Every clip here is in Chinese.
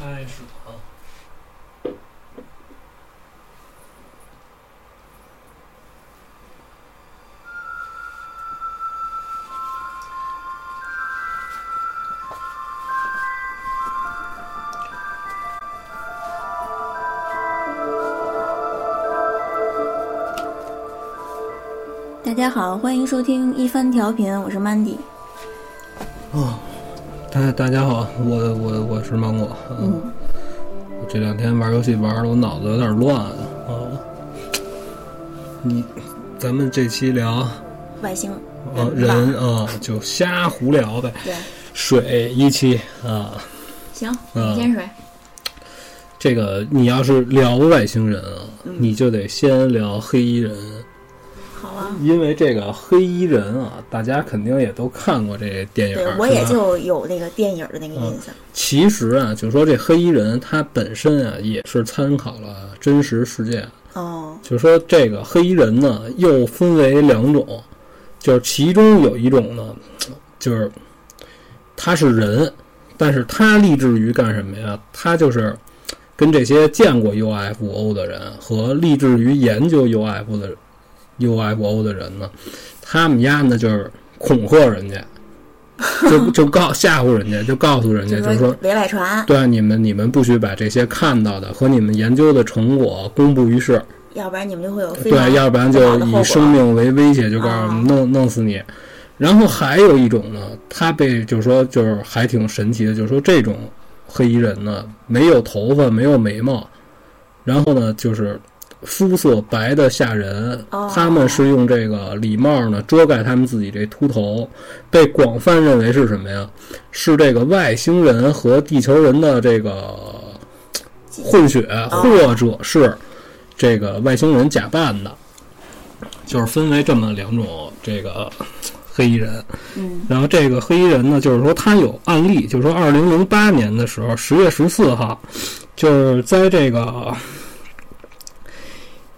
开始啊！大家好，欢迎收听一番调频，我是 Mandy。哦，大大家好，我我我是芒果。嗯，我这两天玩游戏玩的我脑子有点乱啊。你，咱们这期聊外星啊人啊，就瞎胡聊呗。对，水一期啊，行，嗯你先水。这个你要是聊外星人啊，嗯你就得先聊黑衣人。因为这个黑衣人啊，大家肯定也都看过这电影我也就有那个电影的那个印象。其实啊，就说这黑衣人他本身啊，也是参考了真实事件。哦，就说这个黑衣人呢，又分为两种，就是其中有一种呢，就是他是人，但是他立志于干什么呀？他就是跟这些见过 UFO 的人和立志于研究 UFO 的 UFO 的人呢，他们家呢就是恐吓人家，就就告吓唬人家，就告诉人家，就是说别外传，对你们，你们不许把这些看到的和你们研究的成果公布于世，要不然你们就会有非对，要不然就以生命为威胁，就告诉弄弄死你。然后还有一种呢，他被就是说就是还挺神奇的，就是说这种黑衣人呢没有头发，没有眉毛，然后呢就是肤色白的吓人，哦他们是用这个礼帽呢遮盖他们自己这秃头，被广泛认为是什么呀？是这个外星人和地球人的这个混血，或者是这个外星人假扮的，就是分为这么两种这个 黑衣人。嗯，然后这个黑衣人呢，就是说他有案例，就是说二零零八年的时候，十月十四号，就是在这个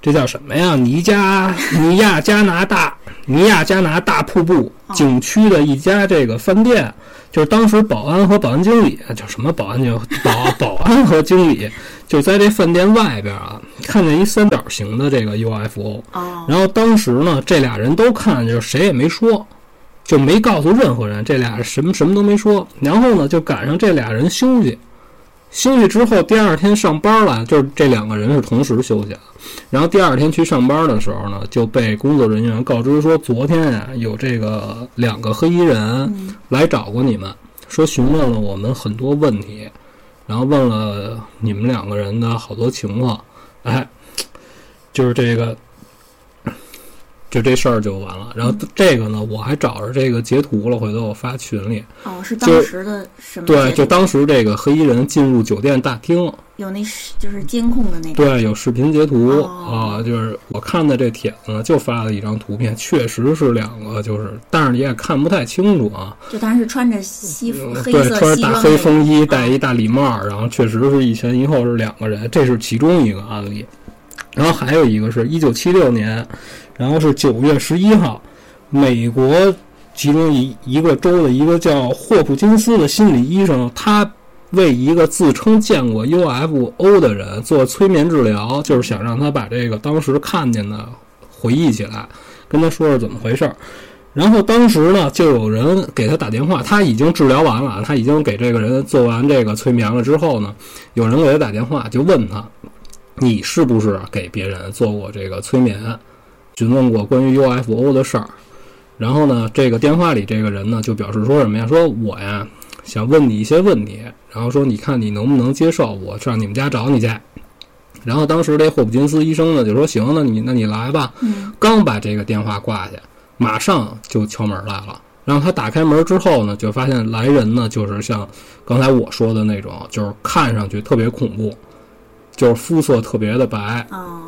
这叫什么呀？尼加尼亚加拿大尼亚加拿大瀑布景区的一家这个饭店，就是当时保安和保安经理，就什么保安就保 保安和经理，就在这饭店外边啊，看见一三角形的这个 UFO，哦，然后当时呢，这俩人都看，就是谁也没说，就没告诉任何人，这俩人什么什么都没说。然后呢，就赶上这俩人休息，休息之后第二天上班了，就是这两个人是同时休息了。然后第二天去上班的时候呢，就被工作人员告知说，昨天呀、有这个两个黑衣人来找过你们，说询问了我们很多问题，然后问了你们两个人的好多情况，哎，就是这个。就这事儿就完了，然后这个呢，我还找着这个截图了，回头我发群里。哦，是当时的什么对，就当时这个黑衣人进入酒店大厅，有那是就是监控的那个。对，有视频截图、哦啊，就是我看的这帖子呢，就发了一张图片，确实是两个，就是，但是你也看不太清楚啊。就当时穿着西服黑色穿着大西装那个黑风衣，戴一大礼帽，然后确实是一前一后是两个人，这是其中一个案例。然后还有一个是一九七六年，然后是九月十一号，美国其中一一个州的一个叫霍普金斯的心理医生，他为一个自称见过 UFO 的人做催眠治疗，就是想让他把这个当时看见的回忆起来，跟他说说怎么回事儿。然后当时呢，就有人给他打电话，他已经治疗完了，他已经给这个人做完这个催眠了之后呢，有人给他打电话，就问他，你是不是给别人做过这个催眠，询问过关于 UFO 的事儿？然后呢，这个电话里这个人呢就表示说什么呀？说我呀想问你一些问题，然后说你看你能不能接受我上你们家找你去。然后当时这霍普金斯医生呢就说行，那你那你来吧。嗯，刚把这个电话挂下，马上就敲门来了。然后他打开门之后呢，就发现来人呢就是像刚才我说的那种，就是看上去特别恐怖，就是肤色特别的白，哦，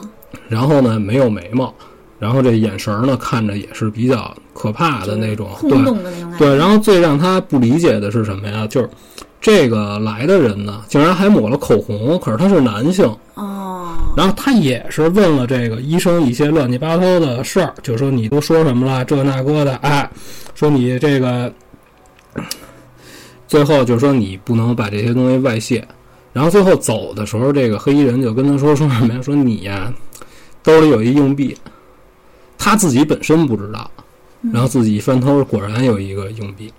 然后呢没有眉毛，然后这眼神儿呢看着也是比较可怕的那种，轰对。对。然后最让他不理解的是什么呀？就是这个来的人呢，竟然还抹了口红，可是他是男性。哦，然后他也是问了这个医生一些乱七八糟的事儿，就说你都说什么了，这那个的，哎，说你这个，最后就说你不能把这些东西外泄。然后最后走的时候，这个黑衣人就跟他说说什么呀？说你呀，兜里有一硬币，他自己本身不知道，然后自己一翻兜，果然有一个硬币。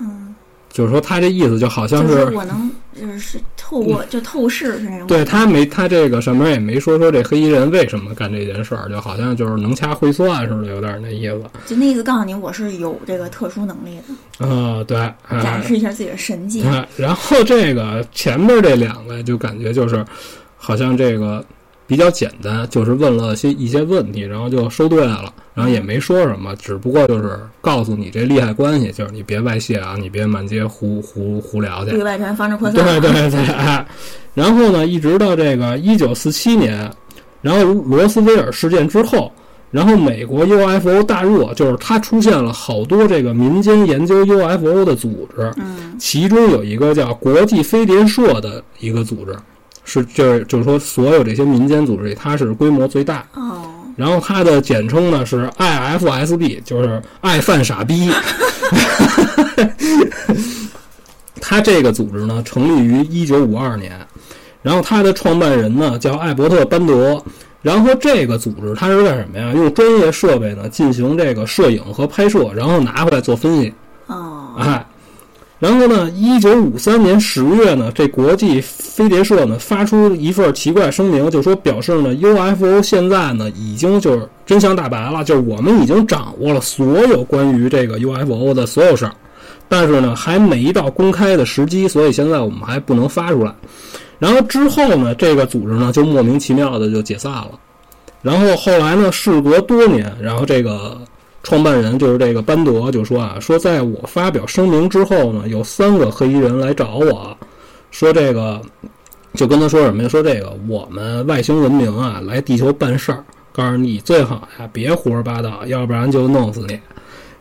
嗯，就是说他这意思就好像就是我能就是透过就透视是那种。对他没他这个上面也没说说这黑衣人为什么干这件事儿，就好像就是能掐会算似的，有点那意思。就那意思告诉你我是有这个特殊能力的。啊，对，展示一下自己的神迹。然后这个前面这两个就感觉就是好像这个。比较简单，就是问了些一些问题，然后就收队了，然后也没说什么，只不过就是告诉你这利害关系，就是你别外泄啊，你别满街胡胡胡聊去，对外传防止扩散。对对对，然后呢，一直到这个一九四七年，然后罗斯威尔事件之后，然后美国 UFO 大热，就是它出现了好多这个民间研究 UFO 的组织，嗯，其中有一个叫国际飞碟社的一个组织。是，就是就是说，所有这些民间组织里，它是规模最大。哦。然后它的简称呢是 IFSB，就是爱犯傻逼。它这个组织呢成立于一九五二年，然后它的创办人呢叫艾伯特·班德。然后这个组织它是干什么呀？用专业设备呢进行这个摄影和拍摄，然后拿回来做分析。哦。哎。然后呢，一九五三年十月呢，这国际飞碟社呢发出一份奇怪声明，就说表示呢，UFO 现在呢已经就是真相大白了，就是我们已经掌握了所有关于这个 UFO 的所有事儿，但是呢还没到公开的时机，所以现在我们还不能发出来。然后之后呢，这个组织呢就莫名其妙的就解散了。然后后来呢，事隔多年，然后这个。创办人就是这个班德就说啊，说在我发表声明之后呢，有三个黑衣人来找我，说这个就跟他说什么呀？说这个我们外星文明啊来地球办事儿，告诉你最好呀别胡说八道，要不然就弄死你。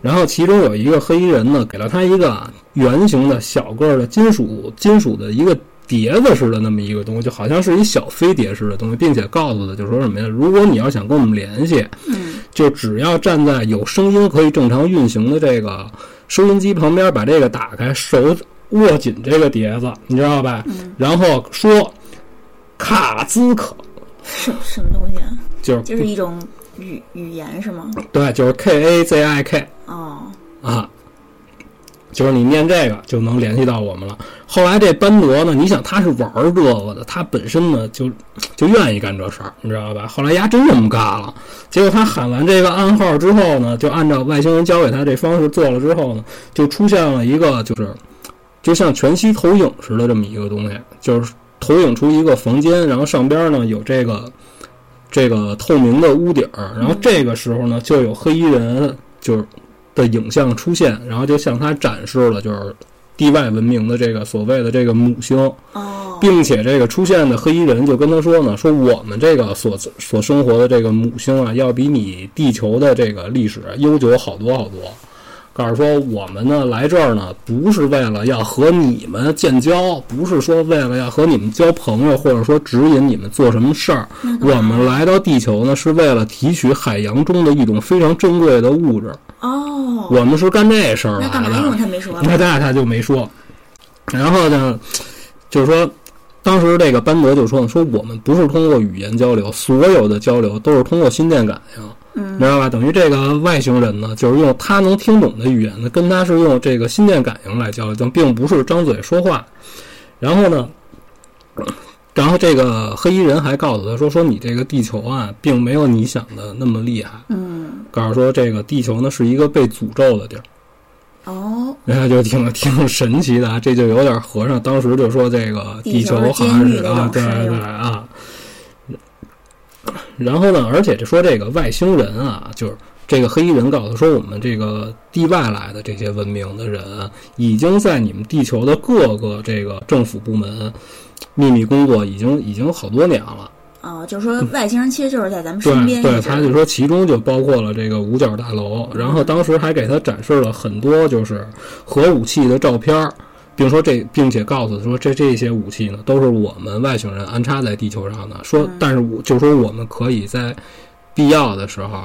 然后其中有一个黑衣人呢，给了他一个圆形的小个的金属金属的一个。碟子似的那么一个东西，就好像是一小飞碟似的东西，并且告诉他，就说什么呀？如果你要想跟我们联系，嗯，就只要站在有声音可以正常运行的这个收音机旁边，把这个打开，手握紧这个碟子，你知道吧？嗯，然后说卡兹克，什什么东西啊？就是就是一种语语言是吗？对，就是 K A Z I K。哦，啊。就是你念这个就能联系到我们了。后来这班德呢，你想他是玩这个的，他本身呢就就愿意干这事儿，你知道吧？后来丫真这么干了。结果他喊完这个暗号之后呢，就按照外星人教给他这方式做了之后呢，就出现了一个就是就像全息投影似的这么一个东西，就是投影出一个房间，然后上边呢有这个这个透明的屋顶儿，然后这个时候呢就有黑衣人就是。的影像出现，然后就向他展示了就是地外文明的这个所谓的这个母星，哦，并且这个出现的黑衣人就跟他说呢，说我们这个所所生活的这个母星啊，要比你地球的这个历史悠久好多好多。告诉说我们呢来这儿呢，不是为了要和你们建交，不是说为了要和你们交朋友，或者说指引你们做什么事儿。我们来到地球呢，是为了提取海洋中的一种非常珍贵的物质。哦，我们是干这事儿来的。那他没说。那他就没说。然后呢，就是说，当时这个班德就说呢，说我们不是通过语言交流，所有的交流都是通过心电感应。你知道吧？等于这个外星人呢，就是用他能听懂的语言呢，跟他是用这个心电感应来交流，并不是张嘴说话。然后呢，然后这个黑衣人还告诉他说：“说你这个地球啊，并没有你想的那么厉害。”嗯，告诉说这个地球呢是一个被诅咒的地儿。哦，然后就挺挺神奇的，这就有点和尚当时就说这个地球好像是啊，对对啊。然后呢？而且就说这个外星人啊，就是这个黑衣人告诉说，我们这个地外来的这些文明的人，已经在你们地球的各个这个政府部门秘密工作，已经已经好多年了。哦，就是说外星人其实就是在咱们身边。对，他就说其中就包括了这个五角大楼，然后当时还给他展示了很多就是核武器的照片儿。并说这，并且告诉他说，这这些武器呢，都是我们外星人安插在地球上的。说，但是我就说我们可以在必要的时候，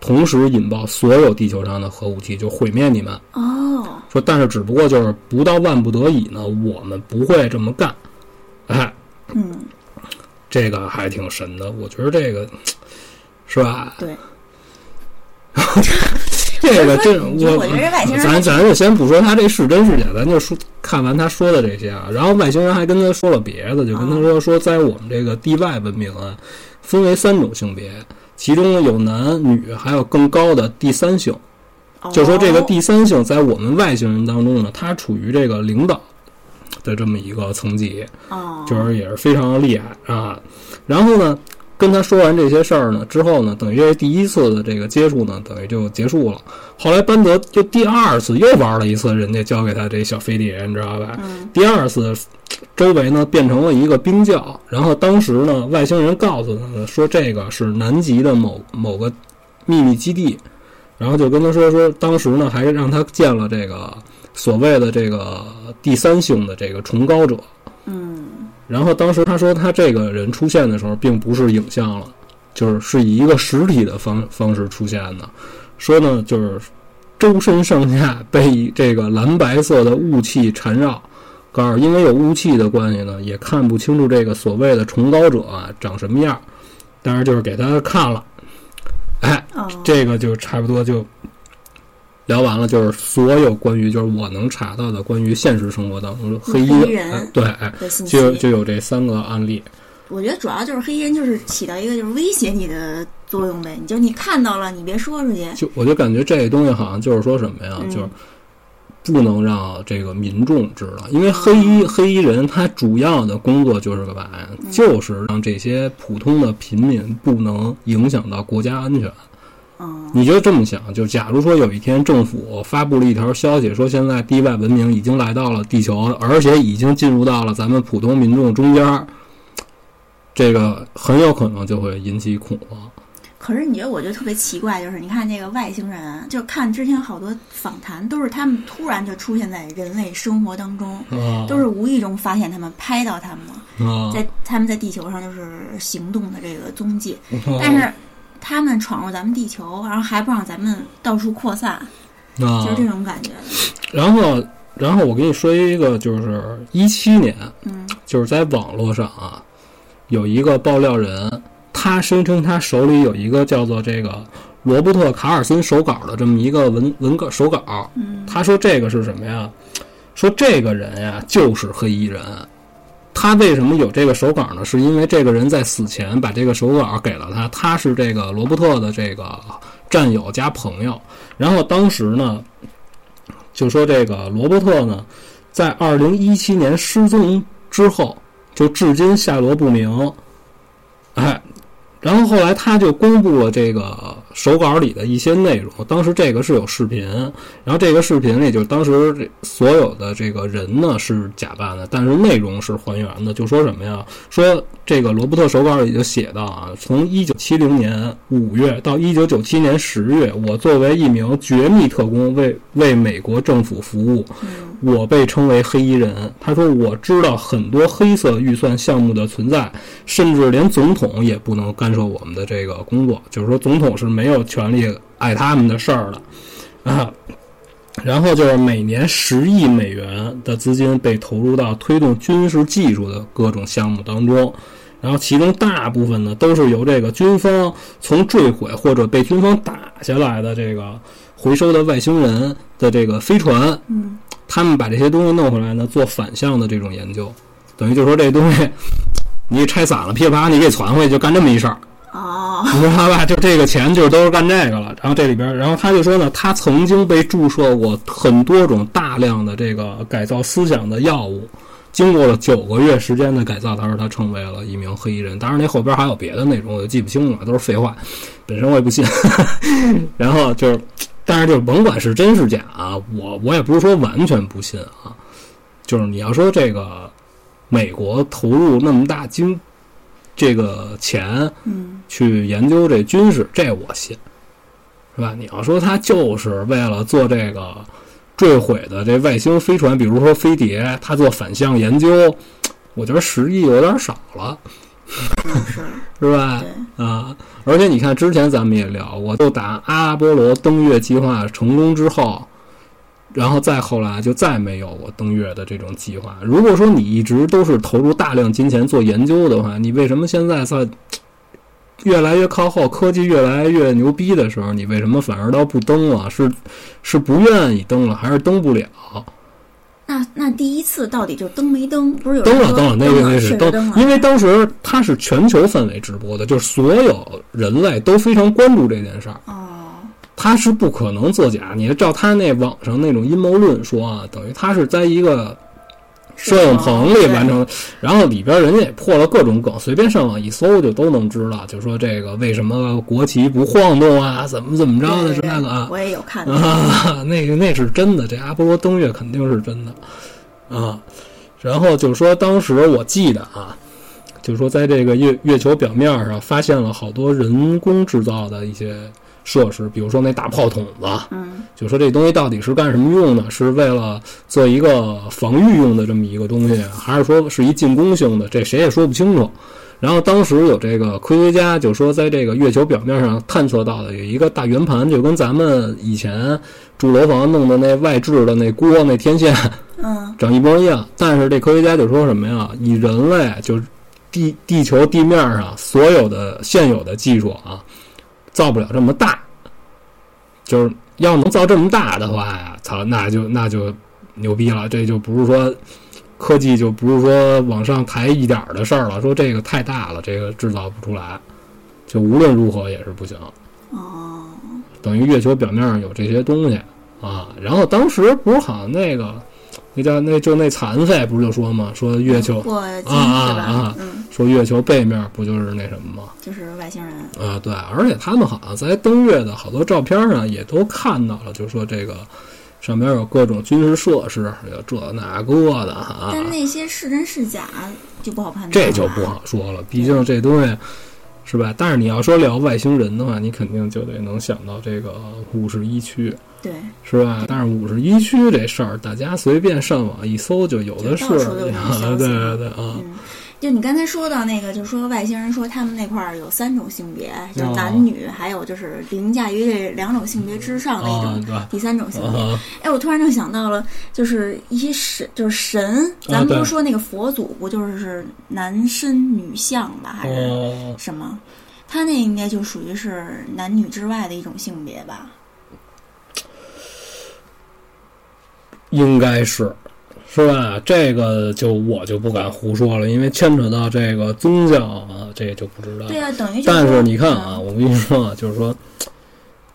同时引爆所有地球上的核武器，就毁灭你们。哦。说，但是只不过就是不到万不得已呢，我们不会这么干。哎，这个还挺神的。我觉得这个 是吧？对，这个这我我觉得这外星人咱咱就先不说他这是真是假，咱就说看完他说的这些啊。然后外星人还跟他说了别的，就跟他说说，在我们这个地外文明啊，分为三种性别，其中有男女，还有更高的第三性。就说这个哦第三性在我们外星人当中呢，它处于这个领导的这么一个层级，哦，就是也是非常的厉害啊。然后呢，跟他说完这些事儿呢之后呢，等于这第一次的这个接触呢，等于就结束了。后来班德就第二次又玩了一次，人家交给他这小飞碟，你知道吧？嗯第二次周围呢变成了一个冰窖，然后当时呢外星人告诉他呢说这个是南极的某某个秘密基地，然后就跟他说说当时呢还让他建了这个所谓的这个第三性的这个崇高者，嗯然后当时他说他这个人出现的时候并不是影像了，就是是以一个实体的方方式出现的，说呢就是周身上下被这个蓝白色的雾气缠绕，告诉因为有雾气的关系呢，也看不清楚这个所谓的崇高者啊长什么样，但是就是给他看了，哎，这个就差不多就聊完了，就是所有关于就是我能查到的关于现实生活当中的黑衣人哎对，就就有这三个案例。我觉得主要就是黑衣人就是起到一个就是威胁你的作用呗，你就你看到了，你别说出去。就我就感觉这东西好像就是说什么呀，嗯就是不能让这个民众知道，因为黑衣黑衣人他主要的工作就是个嘛呀，就是让这些普通的平民不能影响到国家安全。嗯你就这么想，就假如说有一天政府发布了一条消息，说现在地外文明已经来到了地球，而且已经进入到了咱们普通民众中间，这个很有可能就会引起恐慌。可是你觉得，我觉得特别奇怪，就是你看这个外星人，就看之前好多访谈，都是他们突然就出现在人类生活当中，啊都是无意中发现他们，拍到他们了，啊，在他们在地球上就是行动的这个踪迹。但但是他们闯入咱们地球，然后还不让咱们到处扩散，啊就是这种感觉。然后，然后我跟你说一个，就是一七年，嗯就是在网络上啊，有一个爆料人，他声称他手里有一个叫做这个罗伯特·卡尔森手稿的这么一个文文稿手稿。嗯他说这个是什么呀？说这个人呀就是黑衣人。他为什么有这个手稿呢？是因为这个人在死前把这个手稿给了他，他是这个罗伯特的这个战友加朋友。然后当时呢，就说这个罗伯特呢，在二零一七年失踪之后，就至今下落不明。哎，然后后来他就公布了这个手稿里的一些内容。当时这个是有视频，然后这个视频里就是当时所有的这个人呢是假扮的，但是内容是还原的。就说什么呀？说这个罗伯特手稿里就写到啊，从一九七零年五月到一九九七年十月，我作为一名绝密特工为为美国政府服务。嗯我被称为黑衣人。他说我知道很多黑色预算项目的存在，甚至连总统也不能干涉我们的这个工作，就是说总统是没有权利碍他们的事儿了。啊。然后就是每年十亿美元的资金被投入到推动军事技术的各种项目当中，然后其中大部分呢都是由这个军方从坠毁或者被军方打下来的这个回收的外星人的这个飞船，嗯。他们把这些东西弄回来呢，做反向的这种研究，等于就说这东西你给拆散了，噼里啪啦你给传回去，就干这么一事儿，哦你知道吧？就这个钱就是都是干这个了。然后这里边，然后他就说呢，他曾经被注射过很多种大量的这个改造思想的药物。经过了九个月时间的改造，他说他成为了一名黑衣人。当然，那后边还有别的内容，我就记不清了，都是废话。本身我也不信。然后就是，但是就甭管是真是假啊，我我也不是说完全不信啊。就是你要说这个美国投入那么大金这个钱嗯去研究这军事，这我信，是吧？你要说他就是为了做这个坠毁的这外星飞船，比如说飞碟，他做反向研究，我觉得十亿有点少了，嗯是是吧？对啊，而且你看，之前咱们也聊过，就打阿波罗登月计划成功之后，然后再后来就再没有过登月的这种计划。如果说你一直都是投入大量金钱做研究的话，你为什么现在在越来越靠后，科技越来越牛逼的时候，你为什么反而倒不登了？是是不愿意登了，还是登不了？那那第一次到底就登没登？不是有登了，登了，那个那是是登，因为当时它是全球范围直播的，就是所有人类都非常关注这件事儿。哦，他是不可能作假。你照他那网上那种阴谋论说啊，等于他是在一个摄影棚里完成的，然后里边人家也破了各种梗，随便上网一搜就都能知道。就说这个为什么国旗不晃动啊，怎么怎么着的之对对类的啊我也有看到。啊，那个那是真的，这阿波罗登月肯定是真的啊。然后就是说，当时我记得啊，就是说在这个月月球表面上发现了好多人工制造的一些设施，比如说那大炮筒子，嗯，就说这东西到底是干什么用的？是为了做一个防御用的这么一个东西，还是说是一进攻性的？这谁也说不清楚。然后当时有这个科学家就说，在这个月球表面上探测到的有一个大圆盘，就跟咱们以前住楼房弄的那外置的那锅那天线嗯，长一模一样。但是这科学家就说什么呀？以人类就是地地球地面上所有的现有的技术啊，造不了这么大。就是要能造这么大的话呀，操，那就那就牛逼了。这就不是说科技就不是说往上抬一点儿的事儿了。说这个太大了，这个制造不出来，就无论如何也是不行。哦，等于月球表面上有这些东西啊。然后当时不是好像那个那叫那就那残废不是就说嘛，说月球啊啊啊？嗯，说月球背面不就是那什么吗？就是外星人。啊，对，而且他们好像在登月的好多照片上也都看到了，就说这个上面有各种军事设施，有这那个的啊，但那些是真是假就不好判断。这就不。好说了，毕竟这东西是吧？但是你要说聊外星人的话，你肯定就得能想到这个五十一区，对，是吧？但是五十一区这事儿，大家随便上网一搜就有的是，对对对啊，嗯，就你刚才说到那个，就是说外星人说他们那块儿有三种性别，就是哦男女，还有就是凌驾于这两种性别之上的一啊种？第三种性别。啊，哎，我突然就想到了，就是一些神，就是神，咱们对不说那个佛祖不就是男身女相吧，还是哦，什么？他那应该就属于是男女之外的一种性别吧？应该是，是吧？这个就我就不敢胡说了，因为牵扯到这个宗教啊，这就不知道。对啊，等于就但是你看啊，嗯我跟你说啊，就是说，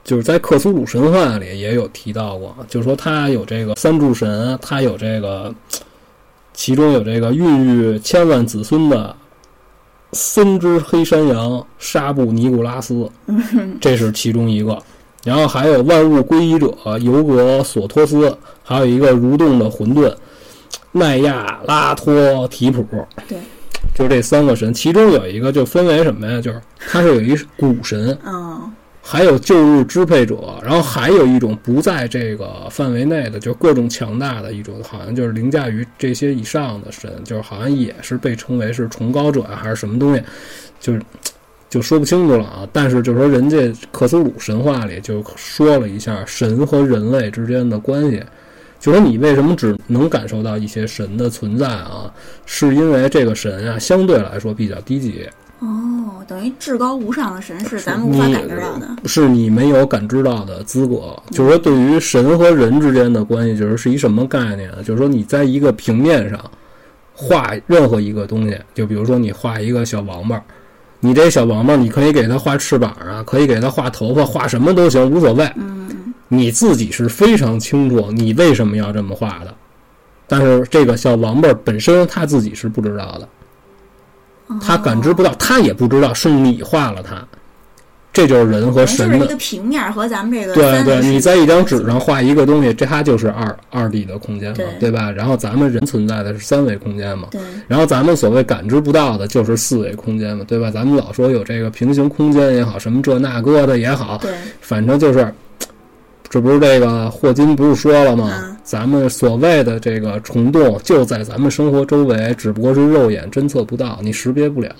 就是在克苏鲁神话里也有提到过，就是说他有这个三柱神，他有这个，其中有这个孕育千万子孙的森之黑山羊沙布尼古拉斯，这是其中一个。然后还有万物归一者尤格索托斯，还有一个蠕动的混沌奈亚拉托提普。对，就这三个神，其中有一个就分为什么呀？就是它是有一古神，嗯，还有旧日支配者，然后还有一种不在这个范围内的，就是各种强大的一种，好像就是凌驾于这些以上的神，就是好像也是被称为是崇高者啊，还是什么东西，就是就说不清楚了啊。但是就说，人家克苏鲁神话里就说了一下神和人类之间的关系。就说你为什么只能感受到一些神的存在啊？是因为这个神啊，相对来说比较低级，哦，等于至高无上的神是咱们无法感知到的。是你没有感知到的资格。就是说，对于神和人之间的关系，就是是一什么概念呢？就是说，你在一个平面上画任何一个东西，就比如说你画一个小王八，你这小王八，你可以给它画翅膀啊，可以给它画头发，画什么都行，无所谓。嗯，你自己是非常清楚你为什么要这么画的，但是这个小王八本身他自己是不知道的。他感知不到，他也不知道是你画了他，这就是人和神的。个平面和咱们这个对对，你在一张纸上画一个东西，这它就是二二 D 的空间嘛，对对吧？然后咱们人存在的是三维空间嘛，对，然后咱们所谓感知不到的就是四维空间嘛，对吧？咱们老说有这个平行空间也好，什么这那个的也好，对，反正就是，这不是这个霍金不是说了吗？嗯咱们所谓的这个虫洞就在咱们生活周围，只不过是肉眼侦测不到，你识别不了。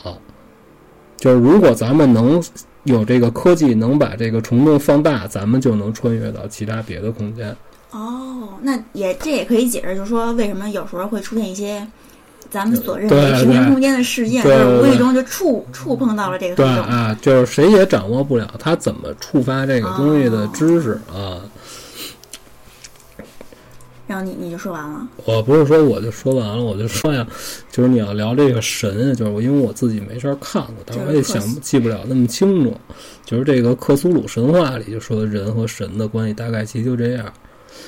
就是如果咱们能有这个科技，能把这个虫洞放大，咱们就能穿越到其他别的空间。哦，那也这也可以解释，就是说为什么有时候会出现一些咱们所认对为平对行空间的事件，就是无意中就触触碰到了这个对。啊，就是谁也掌握不了他怎么触发这个东西的知识啊。然后你你就说完了，我不是说我就说完了，我就说呀，就是你要聊这个神，就是我因为我自己没事儿看过，但是我也想记不了那么清楚。就是这个克苏鲁神话里就说人和神的关系大概其实就这样，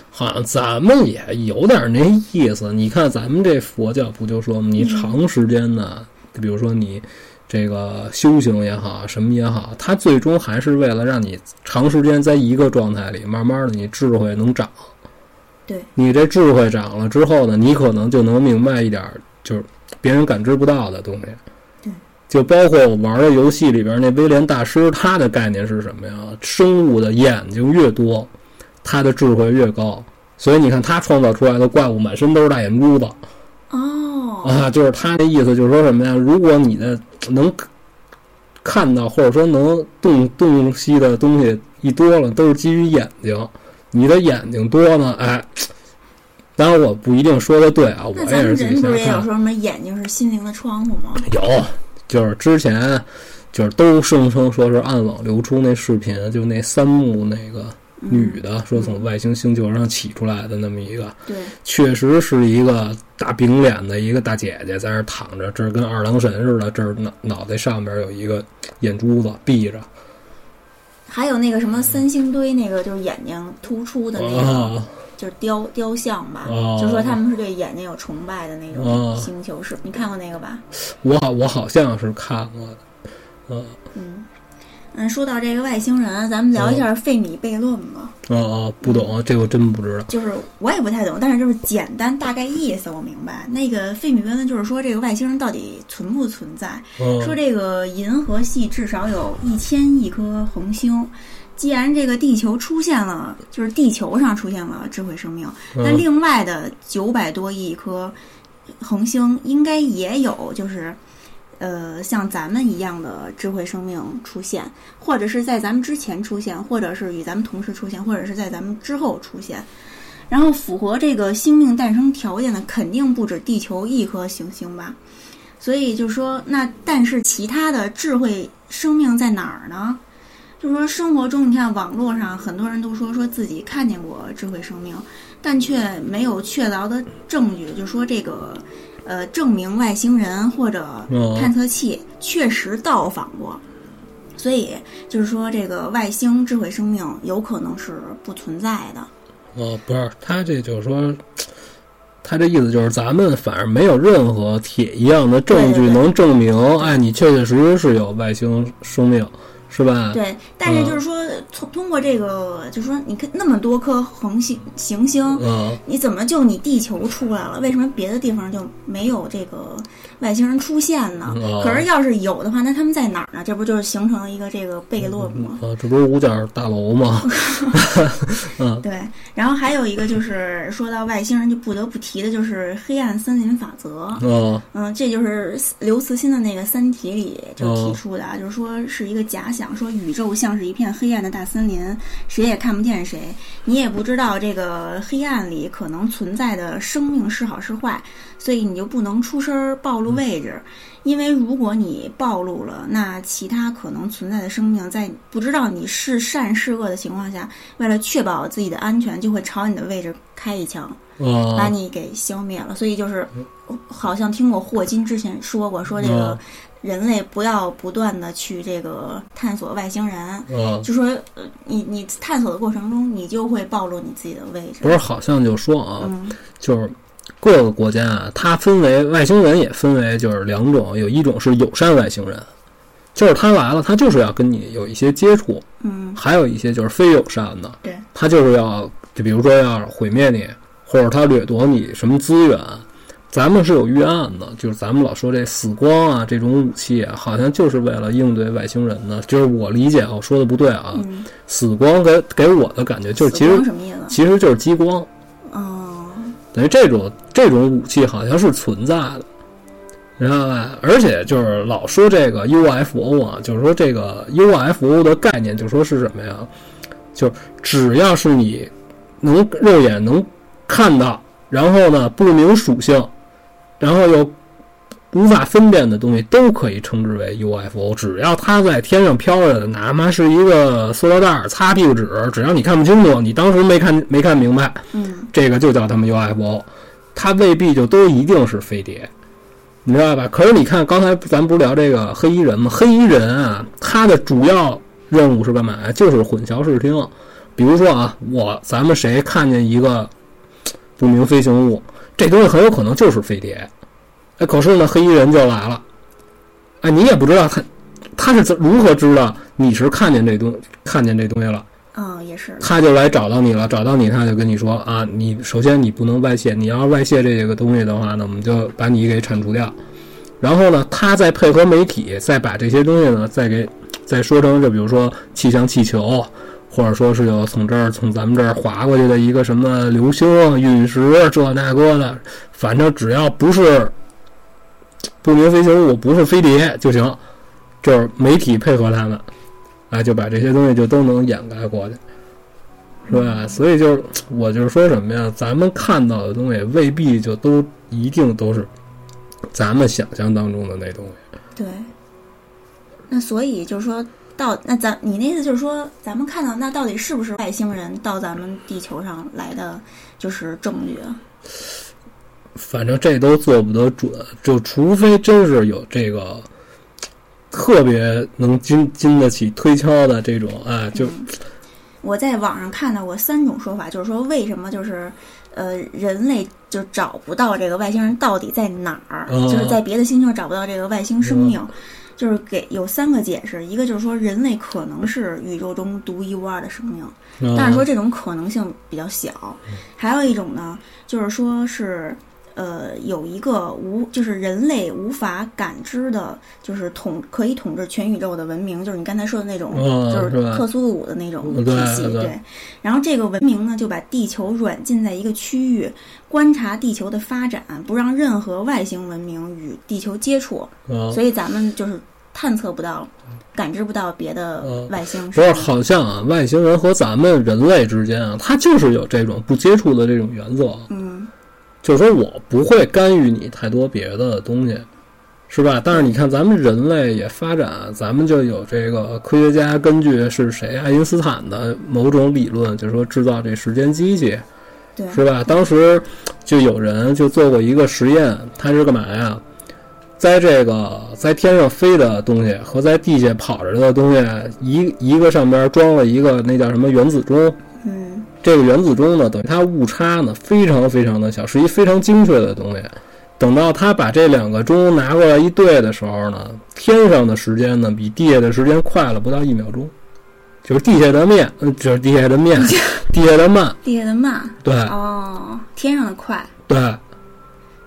好像咱们也有点那意思。你看咱们这佛教不就说吗？你长时间的，比如说你这个修行也好，什么也好，它最终还是为了让你长时间在一个状态里，慢慢的你智慧能长。对你这智慧长了之后呢，你可能就能明白一点儿，就是别人感知不到的东西。对，就包括我玩的游戏里边那威廉大师，他的概念是什么呀？生物的眼睛越多，他的智慧越高。所以你看他创造出来的怪物满身都是大眼珠子哦，啊，就是他的意思，就是说什么呀？如果你的能看到或者说能洞洞悉的东西一多了，都是基于眼睛。你的眼睛多呢，哎，当然我不一定说的对啊，我也是自己们人不是也有。说什么眼睛是心灵的窗户吗？有，就是之前就是都声称说是暗网流出那视频，就那三幕那个女的说从外星星球上起出来的那么一个，对，确实是一个大饼脸的一个大姐姐在那躺着，这儿跟二郎神似的，这儿脑脑袋上边有一个眼珠子闭着还有那个什么三星堆，那个就是眼睛突出的那个，啊。就是雕雕像吧，哦就说他们是对眼睛有崇拜的那种哦星球是，你看过那个吧？我好我好像是看过的，嗯。嗯嗯，说到这个外星人，咱们聊一下费米悖论吧。哦哦，不懂，这我真不知道。就是我也不太懂，但是就是简单大概意思我明白。那个费米悖论就是说这个外星人到底存不存在？嗯说这个银河系至少有一千亿颗恒星，既然这个地球出现了，就是地球上出现了智慧生命，那嗯另外的九百多亿颗恒星应该也有，就是。呃，像咱们一样的智慧生命出现，或者是在咱们之前出现，或者是与咱们同时出现，或者是在咱们之后出现。然后符合这个星命诞生条件的，肯定不止地球一颗行星吧？所以就是说，那但是其他的智慧生命在哪儿呢？就是说，生活中你看网络上很多人都说说自己看见过智慧生命，但却没有确凿的证据，就说这个呃证明外星人或者哦探测器确实到访过。所以就是说，这个外星智慧生命有可能是不存在的。哦，不是，他这就是说，他这意思就是咱们反而没有任何铁一样的证据对对对能证明，哎，你确确实实是有外星生命，是吧？对，但是就是说，通通过这个，就是说，你看那么多颗恒星行星，嗯，你怎么就你地球出来了？为什么别的地方就没有这个外星人出现呢？哦可是要是有的话，那他们在哪儿呢？这不就是形成了一个这个悖论吗？啊，这不是五角大楼吗？嗯对，然后还有一个就是说到外星人，就不得不提的就是黑暗森林法则。嗯嗯，这就是刘慈欣的那个《三体》里就提出的啊，就是说是一个假想，说宇宙像是一片黑暗的大森林，谁也看不见谁，你也不知道这个黑暗里可能存在的生命是好是坏，所以你就不能出声儿暴露位置，因为如果你暴露了，那其他可能存在的生命在不知道你是善是恶的情况下，为了确保自己的安全，就会朝你的位置开一枪。把嗯你给消灭了。所以就是，好像听过霍金之前说过，说这个嗯人类不要不断的去这个探索外星人，嗯，就说呃你你探索的过程中，你就会暴露你自己的位置。不是，好像就说啊，嗯，就是各个国家啊，它分为外星人也分为就是两种，有一种是友善外星人，就是他来了，他就是要跟你有一些接触，嗯，还有一些就是非友善的，对，他就是要就比如说要毁灭你，或者他掠夺你什么资源。咱们是有预案的，就是咱们老说这死光啊这种武器啊，好像就是为了应对外星人呢。就是我理解啊，我说的不对啊，嗯，死光给给我的感觉就是其实？其实就是激光，哦，等于这种这种武器好像是存在的，然后吧？而且就是老说这个 UFO 啊，就是说这个 UFO 的概念，就说是什么呀？就只要是你能肉眼能看到，然后呢不明属性，然后又无法分辨的东西，都可以称之为 UFO。只要它在天上飘着的，哪怕是一个塑料袋、擦屁股纸，只要你看不清楚，你当时没看没看明白，嗯这个就叫他们 UFO。它未必就都一定是飞碟，你知道吧？可是你看，刚才咱不是聊这个黑衣人吗？黑衣人啊，他的主要任务是干嘛呀？就是混淆视听。比如说啊，我咱们谁看见一个不明飞行物，这东西很有可能就是飞碟。哎，可是呢，黑衣人就来了，哎，你也不知道他他是怎如何知道你是看见这东看见这东西了。哦，也是，他就来找到你了，找到你，他就跟你说啊，你首先你不能外泄，你要外泄这个东西的话呢，我们就把你给铲除掉。然后呢，他再配合媒体，再把这些东西呢，再给再说成，就比如说气象气球，或者说是有从这儿从咱们这儿划过去的一个什么流星陨石，这那个的，反正只要不是不明飞行物，不是飞碟就行，就是媒体配合他们。啊，就把这些东西就都能掩盖过去，是吧？所以就是我就是说什么呀？咱们看到的东西未必就都一定都是咱们想象当中的那东西。对。那所以就是说到那咱你那意思就是说，咱们看到那到底是不是外星人到咱们地球上来的，就是证据啊？反正这都做不得准，就除非真是有这个特别能经经得起推敲的这种啊，就我在网上看到过三种说法，就是说为什么就是呃人类就找不到这个外星人到底在哪儿，嗯就是在别的星球找不到这个外星生命。就是给有三个解释，一个就是说人类可能是宇宙中独一无二的生命，嗯但是说这种可能性比较小。还有一种呢，就是说是呃有一个无就是人类无法感知的，就是统可以统治全宇宙的文明，就是你刚才说的那种，嗯就是克苏鲁的那种嗯体系。对然后这个文明呢，就把地球软禁在一个区域，观察地球的发展，不让任何外星文明与地球接触，嗯。所以咱们就是探测不到。感知不到别的嗯。外星不是，好像啊，外星人和咱们人类之间啊，它就是有这种不接触的这种原则，嗯，就是说我不会干预你太多别的东西，是吧？但是你看，咱们人类也发展，咱们就有这个科学家根据是谁爱因斯坦的某种理论，就是说制造这时间机器，对，是吧？当时就有人就做过一个实验，他是干嘛呀？在这个在天上飞的东西和在地下跑着的东西，一一个上边装了一个那叫什么原子钟，嗯这个原子钟呢，等于它误差呢非常非常的小，是一非常精确的东西。等到他把这两个钟拿过来一对的时候呢，天上的时间呢比地下的时间快了不到一秒钟，就是地下的面，嗯，就是地下的面，地下的慢，地下的慢，对哦，天上的快，对，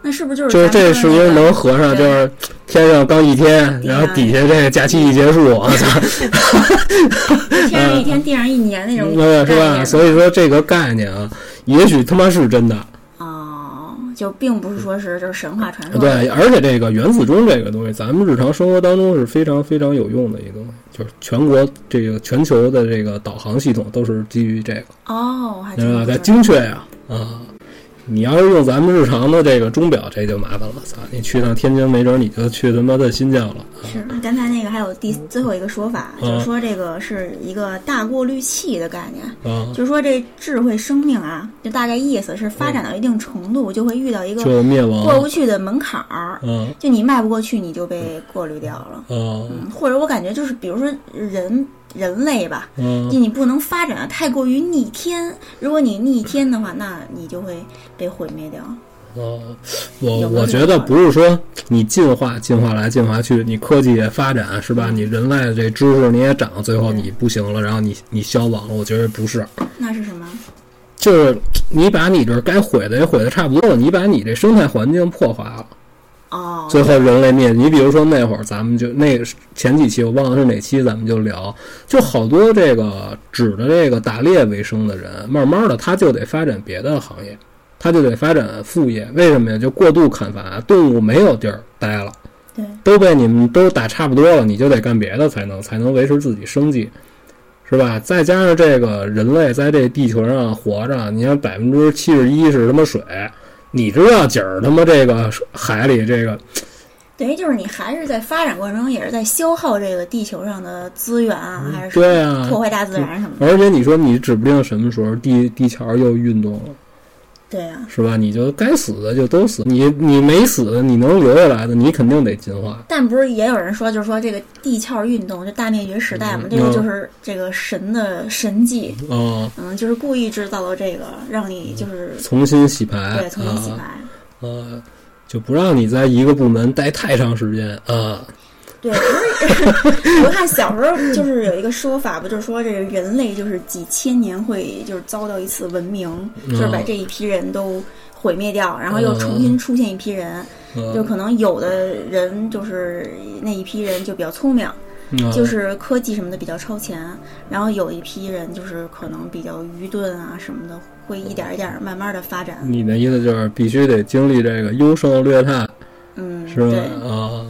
那是不是就是就是这是不是能合上？就是天上刚一天，然后底下这个假期一结束，我操，天上一天，地上一年那种对，是吧？所以说这个概念啊，也许他妈是真的。哦，就并不是说是就是神话传说，对，而且这个原子钟这个东西，咱们日常生活当中是非常非常有用的一个东西，就是全国这个全球的这个导航系统都是基于这个，哦，还知道吧？它精确呀，啊。你要是用咱们日常的这个钟表，这就麻烦了。操，你去趟天津，没准你就去他妈的新疆了。是刚才那个还有第最后一个说法，嗯就是说这个是一个大过滤器的概念，啊，就是说这智慧生命啊，就大概意思是发展到一定程度，就会遇到一个就灭亡。过不去的门槛儿，嗯就你迈不过去，你就被过滤掉了。嗯嗯，或者我感觉就是，比如说人人类吧，嗯就你不能发展的太过于逆天。如果你逆天的话，那你就会被毁灭掉。哦，我我觉得不是说你进化进化来进化去，你科技也发展是吧？你人类的这知识你也长，最后你不行了，然后你你消亡了。我觉得不是，那是什么？就是你把你这该毁的也毁的差不多了，你把你这生态环境破坏了，哦，最后人类灭。你比如说那会儿咱们就那个前几期我忘了是哪期，咱们就聊，就好多这个指着这个打猎为生的人，慢慢的他就得发展别的行业。他就得发展副业，为什么呀？就过度砍伐，动物没有地儿待了，对，都被你们都打差不多了，你就得干别的才能才能维持自己生计，是吧？再加上这个人类在这地球上活着，你看百分之七十一是什么水，你知道景儿他妈这个海里这个，等于就是你还是在发展过程中，也是在消耗这个地球上的资源啊，还是对啊破坏大自然什么的。而且你说你指不定什么时候地地壳又运动了，对啊，是吧？你就该死的就都死，你你没死，你能留下来的，你肯定得进化。但不是也有人说，就是说这个地壳运动，就大灭绝时代嘛，嗯这个就是这个神的神迹，啊、嗯，就是故意制造了这个，让你就是重新洗牌，对重新洗啊牌。呃，就不让你在一个部门待太长时间啊。对，不是，我看小时候就是有一个说法，不就是说这个人类就是几千年会就是遭到一次文明，就是把这一批人都毁灭掉，然后又重新出现一批人，就呃可能有的人就是那一批人就比较聪明，嗯。就是科技什么的比较超前，然后有一批人就是可能比较愚钝啊什么的，会一点一点慢慢的发展。你的意思就是必须得经历这个优胜劣汰，嗯，是吧？对，？啊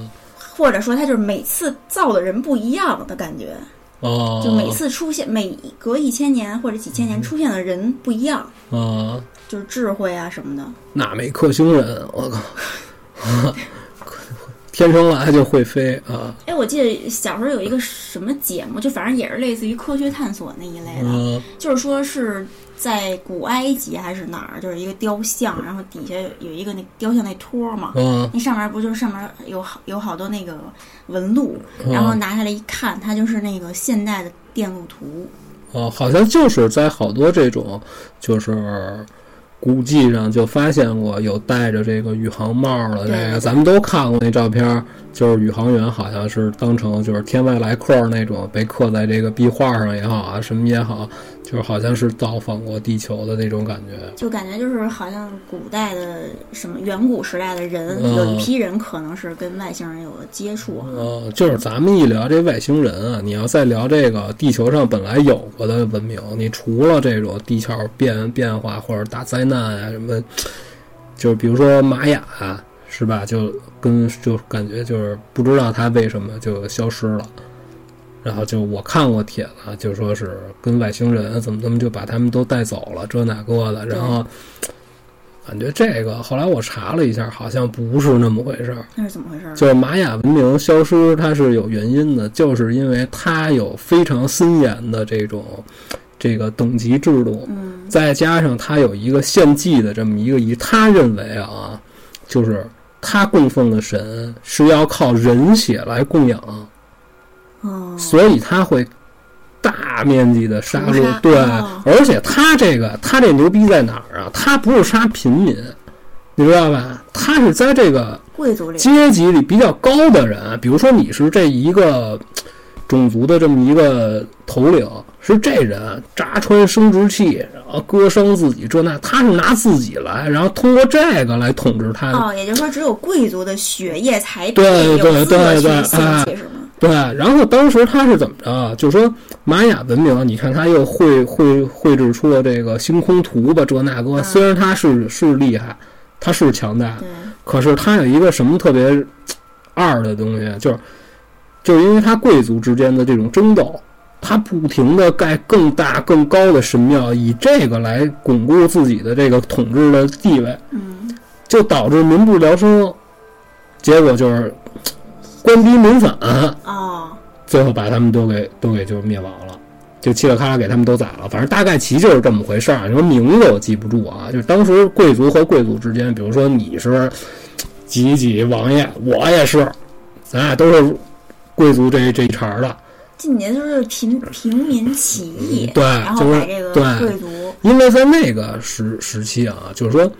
或者说他就是每次造的人不一样的感觉，哦，就每次出现每隔一千年或者几千年出现的人不一样，啊，就是智慧啊什么的。纳美克星人，我靠，天生来就会飞啊哎，我记得小时候有一个什么节目，就反正也是类似于科学探索那一类的，嗯就是说是在古埃及还是哪儿，就是一个雕像，然后底下有一个那雕像那托嘛，嗯那上面不就是上面有好有好多那个纹路，嗯然后拿下来一看，它就是那个现代的电路图。哦，好像就是在好多这种就是古迹上就发现过有戴着这个宇航帽的这个，咱们都看过那照片，就是宇航员好像是当成就是天外来客那种被刻在这个壁画上也好啊，什么也好，就是好像是造访过地球的那种感觉。就感觉就是好像古代的什么远古时代的人，嗯有一批人可能是跟外星人有了接触。呃，就是咱们一聊这外星人啊，你要再聊这个地球上本来有过的文明，你除了这种地壳变变化或者大灾难啊什么，就是比如说玛雅、是吧？就跟就感觉就是不知道它为什么就消失了。然后就我看过帖子，就说是跟外星人怎么怎么就把他们都带走了，这那个的。然后感觉这个后来我查了一下，好像不是那么回事儿。那是怎么回事儿？就是玛雅文明消失，它是有原因的，就是因为它有非常森严的这种这个等级制度，嗯再加上它有一个献祭的这么一个仪，他认为啊，就是他供奉的神是要靠人血来供养，哦，所以他会大面积的杀戮。对，哦而且他这个他这牛逼在哪儿啊？他不是杀平民，你知道吧？他是在这个。贵族里阶级里比较高的人，比如说你是这一个种族的这么一个头领，是这人扎穿生殖器，然后割伤自己这那，他是拿自己来，然后通过这个来统治他。哦，也就是说只有贵族的血液才对对对对是吗？对，然后当时他是怎么着啊？就是说玛雅文明，你看他又绘绘绘制出了这个星空图吧，这那个，嗯。虽然他是是厉害，他是强大，可是他有一个什么特别二的东西，就是就是因为他贵族之间的这种争斗，他不停的盖更大更高的神庙，以这个来巩固自己的这个统治的地位，嗯，就导致民不聊生，结果就是官逼民反，啊，最后把他们都给都给就灭亡了。就嘁哩喀啦给他们都宰了，反正大概其就是这么回事儿。你说名字我记不住啊，就是当时贵族和贵族之间，比如说你是几几王爷，我也是，咱俩都是贵族这这一茬儿的。近年就是平平民起义，对然后就是把这个对贵族，因为在那个时时期啊，就是说，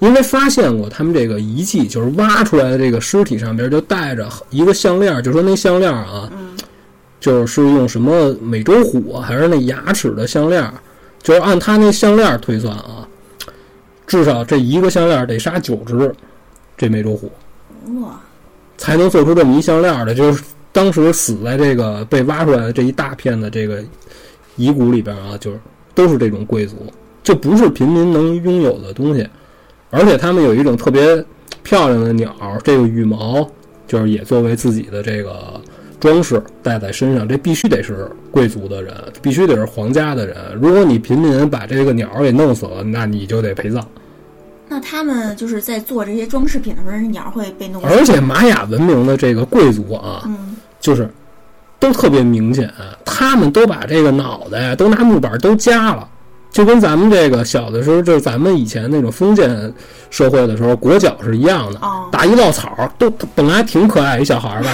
因为发现过他们这个遗迹，就是挖出来的这个尸体上边就带着一个项链，就说那项链啊，嗯就是用什么美洲虎啊还是那牙齿的项链，就是按他那项链推算啊，至少这一个项链得杀九只这美洲虎，哇，才能做出这么一项链儿的，就是当时死在这个被挖出来的这一大片的这个遗骨里边啊，就是都是这种贵族，就不是平民能拥有的东西。而且他们有一种特别漂亮的鸟，这个羽毛就是也作为自己的这个装饰戴在身上，这必须得是贵族的人，必须得是皇家的人。如果你平民把这个鸟儿给弄死了，那你就得陪葬。那他们就是在做这些装饰品的时候，这鸟会被弄死。而且玛雅文明的这个贵族啊，嗯，就是都特别明显，他们都把这个脑袋都拿木板都夹了，就跟咱们这个小的时候，就是咱们以前那种封建社会的时候裹脚是一样的。哦，打一落草都本来挺可爱一小孩儿吧，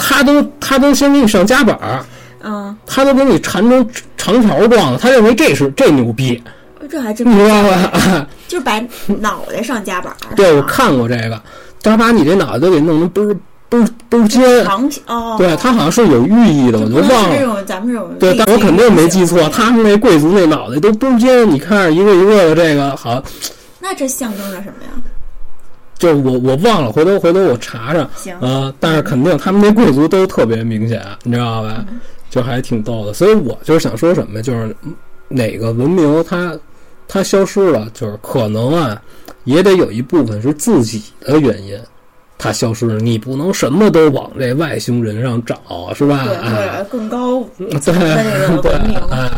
他都他都先给你上夹板儿，嗯，他都给你缠成长条状的，他认为这是这牛逼，这还真你知道吧？就是把脑袋上夹板儿。对我看过这个，他把你这脑袋都给弄成倍儿倍儿倍儿尖，对他好像是有寓意的，我就就忘了。咱们这种对，但我肯定没记错，他们那贵族那脑袋都尖，你看着一个一个的这个，好，那这象征着什么呀？就是我我忘了，回头回头我查查。行，啊，但是肯定他们那贵族都特别明显，你知道吧？就还挺逗的。所以我就是想说什么，就是哪个文明它它消失了，就是可能啊，也得有一部分是自己的原因，它消失了。你不能什么都往这外星人上找，是吧？对，哎或者更高对对文明，哎。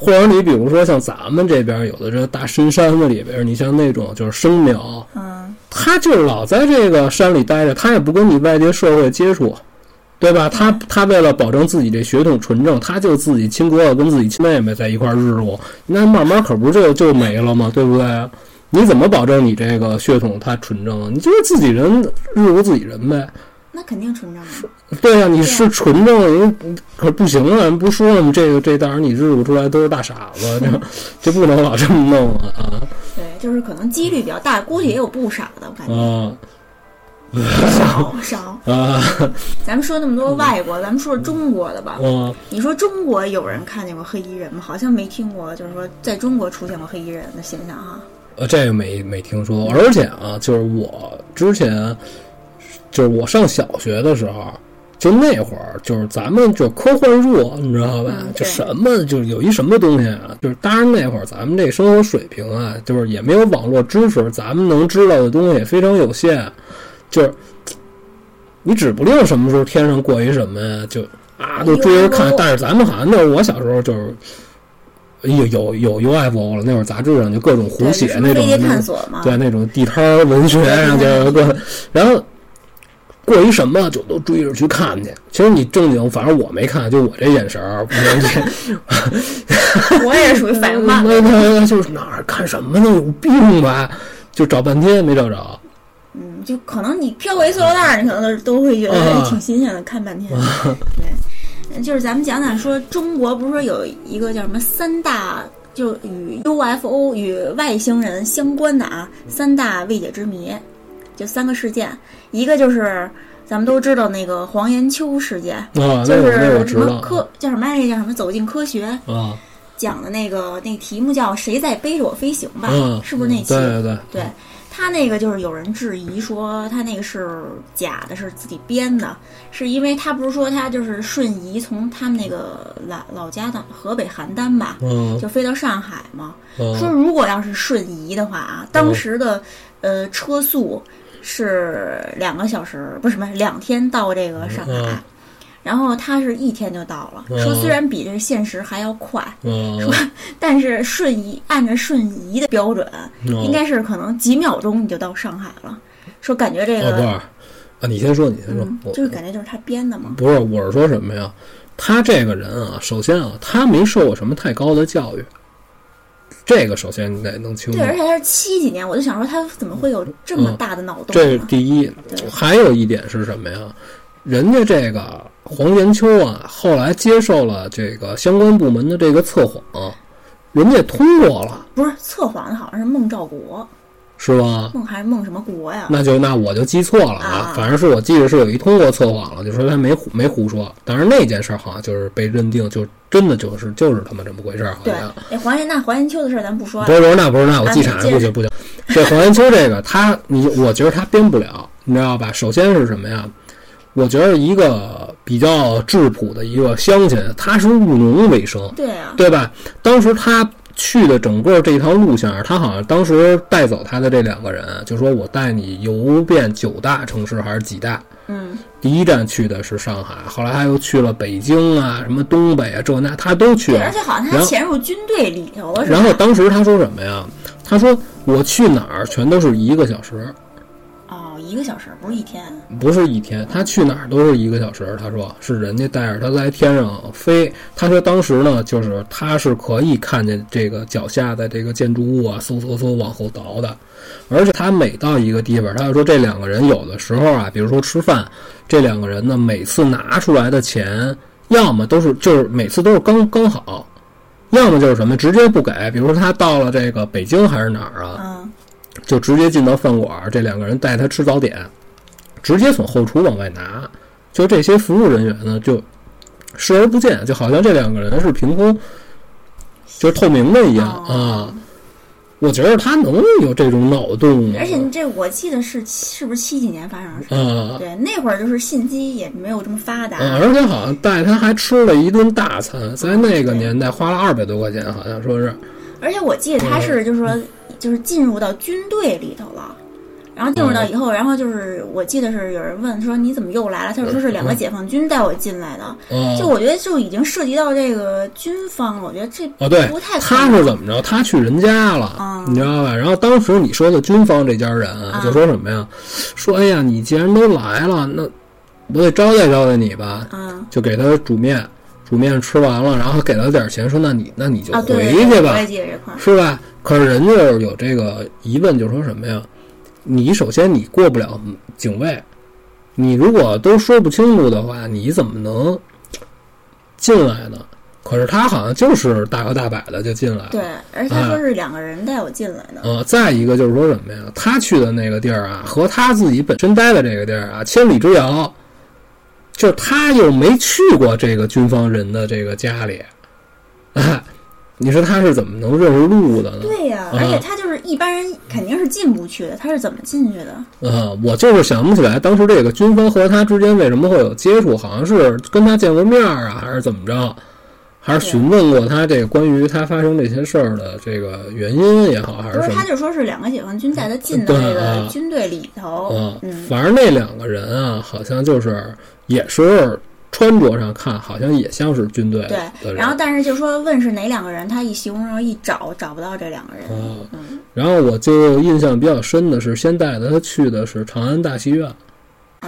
或者你比如说像咱们这边有的这大深山子里边，你像那种就是生苗，嗯，他就老在这个山里待着，他也不跟你外界社会接触，对吧？他他为了保证自己这血统纯正，他就自己亲哥哥跟自己亲妹妹在一块儿日落，那慢慢可不就就没了吗？对不对？你怎么保证你这个血统它纯正啊？你就是自己人日过自己人呗。那肯定纯正啊。对呀、你是纯正的，人可不行啊！人不说了吗？这个这当然你日不出来都是大傻子，这这不能老这么弄啊啊！对，就是可能几率比较大，估计也有不少的，我感觉啊少少。啊咱们说那么多外国，咱们说说中国的吧。啊！你说中国有人看见过黑衣人吗？好像没听过，就是说在中国出现过黑衣人的现象哈。呃，这个没没听说，而且啊，就是我之前，就是我上小学的时候，就那会儿，就是咱们就科幻热，你知道吧？就什么就是有一什么东西啊，就是当然那会儿咱们这生活水平啊，就是也没有网络知识，咱们能知道的东西也非常有限，就是你指不定什么时候天上过一什么呀，就啊都追着看。但是咱们好像那我小时候就是。有有有 UFO 了，那会儿杂志上就各种胡对，写那种。对那种地摊文学上就有个，然后过一什么就都追着去看去。其实你正经，反正我没看，就我这眼神儿，我 也属于反应慢。就是哪儿看什么呢？有病吧？就找半天没找着。嗯，就可能你飘过一塑料袋儿，你可能都都会觉得挺新鲜的，看半天。对，就是咱们讲讲说，中国不是说有一个叫什么三大，就与 UFO 与外星人相关的啊三大未解之谜，就三个事件，一个就是咱们都知道那个黄延秋事件，啊，就是什么科叫什么来着？叫什么走进科学啊，讲的那个那个题目叫谁在背着我飞行吧？嗯，是不是那期？对对对对他那个就是有人质疑说他那个是假的，是自己编的，是因为他不是说他就是瞬移从他们那个老老家的河北邯郸吧，嗯就飞到上海嘛。说嗯如果要是瞬移的话啊，当时的呃车速是两个小时，不是什么两天到这个上海。嗯然后他是一天就到了，嗯说虽然比这个现实还要快，说但是瞬移按照瞬移的标准，嗯应该是可能几秒钟你就到上海了。说感觉这个，啊，你先说，你先说嗯，，就是感觉就是他编的嘛。不是，我是说什么呀？他这个人啊，首先啊，他没受过什么太高的教育，这个首先你得弄清楚对，。而且他是七几年，我就想说他怎么会有这么大的脑洞嗯这是？第一，还有一点是什么呀？人家这个黄延秋啊，后来接受了这个相关部门的这个测谎，人家通过了，不是测谎的，好像是孟兆国，是吧？孟还是孟什么国呀？那就那我就记错了啊啊，反正是我记得是有一通过测谎了，就说他没胡没胡说。但是那件事儿好像就是被认定就真的就是就是他妈这么回事儿，好对像。，那黄延那黄延秋的事儿咱不说不，是不是，那不是那我啊记岔你接着不行不行。这黄延秋这个他你我觉得他编不了，你知道吧？首先是什么呀？我觉得一个比较质朴的一个乡亲，他是务农为生，对啊，对吧？当时他去的整个这条路线，他好像当时带走他的这两个人，就说我带你游遍九大城市还是几大，嗯，第一站去的是上海，后来他又去了北京啊，什么东北啊，这那他都去，了而。且好像他潜入军队里头了，然后当时他说什么呀？他说我去哪儿全都是一个小时，哦，一个小时不是一天，不是一天，他去哪儿都是一个小时。他说是人家带着他在天上飞。他说当时呢，就是他是可以看见这个脚下的这个建筑物啊，嗖嗖嗖往后倒的。而且他每到一个地方，他就说这两个人有的时候啊，比如说吃饭，这两个人呢每次拿出来的钱，要么都是就是每次都是刚刚好，要么就是什么直接不给。比如说他到了这个北京还是哪儿啊，嗯，就直接进到饭馆儿，这两个人带他吃早点，直接从后厨往外拿。就这些服务人员呢，就视而不见，就好像这两个人是凭空就是透明的一样啊。哦我觉得他能有这种脑洞，而且这我记得是是不是七几年发生的事？啊对，那会儿就是信息也没有这么发达，啊，而且好像带他还吃了一顿大餐，在那个年代花了二百多块钱，好像说是而且我记得他是就是说就是进入到军队里头了。然后进入到以后，然后就是我记得是有人问说你怎么又来了？他就说是两个解放军带我进来的。啊就我觉得就已经涉及到这个军方了，我觉得这啊，对不太，可他是怎么着？他去人家了，啊你知道吧？然后当时你说的军方这家人就说什么呀？说哎呀，你既然都来了，那我得招待招待你吧，嗯就给他煮面，煮面吃完了，然后给了点钱，说那你那你就回去吧。是吧？可是人家有这个疑问，就说什么呀？你首先你过不了警卫，你如果都说不清楚的话，你怎么能进来呢？可是他好像就是大摇大摆的就进来了。对，而且他说是两个人带我进来的。呃，再一个就是说什么呀？他去的那个地儿啊，和他自己本身待的这个地儿啊，千里之遥。就是他又没去过这个军方人的这个家里，啊，你说他是怎么能认识路的呢？对呀、啊而且他就是一般人肯定是进不去的，他是怎么进去的？呃，我就是想不起来当时这个军方和他之间为什么会有接触，好像是跟他见过面啊，还是怎么着，还是询问过他这个关于他发生这些事儿的这个原因也好，还不是，什么他？就说是两个解放军带他进的那个啊军队里头。嗯嗯，反正那两个人啊，好像就是也是穿着上看，好像也像是军队的对。然后，但是就说问是哪两个人，他一形容一找找不到这两个人。哦嗯，然后我就印象比较深的是，先带他去的是长安大戏院，啊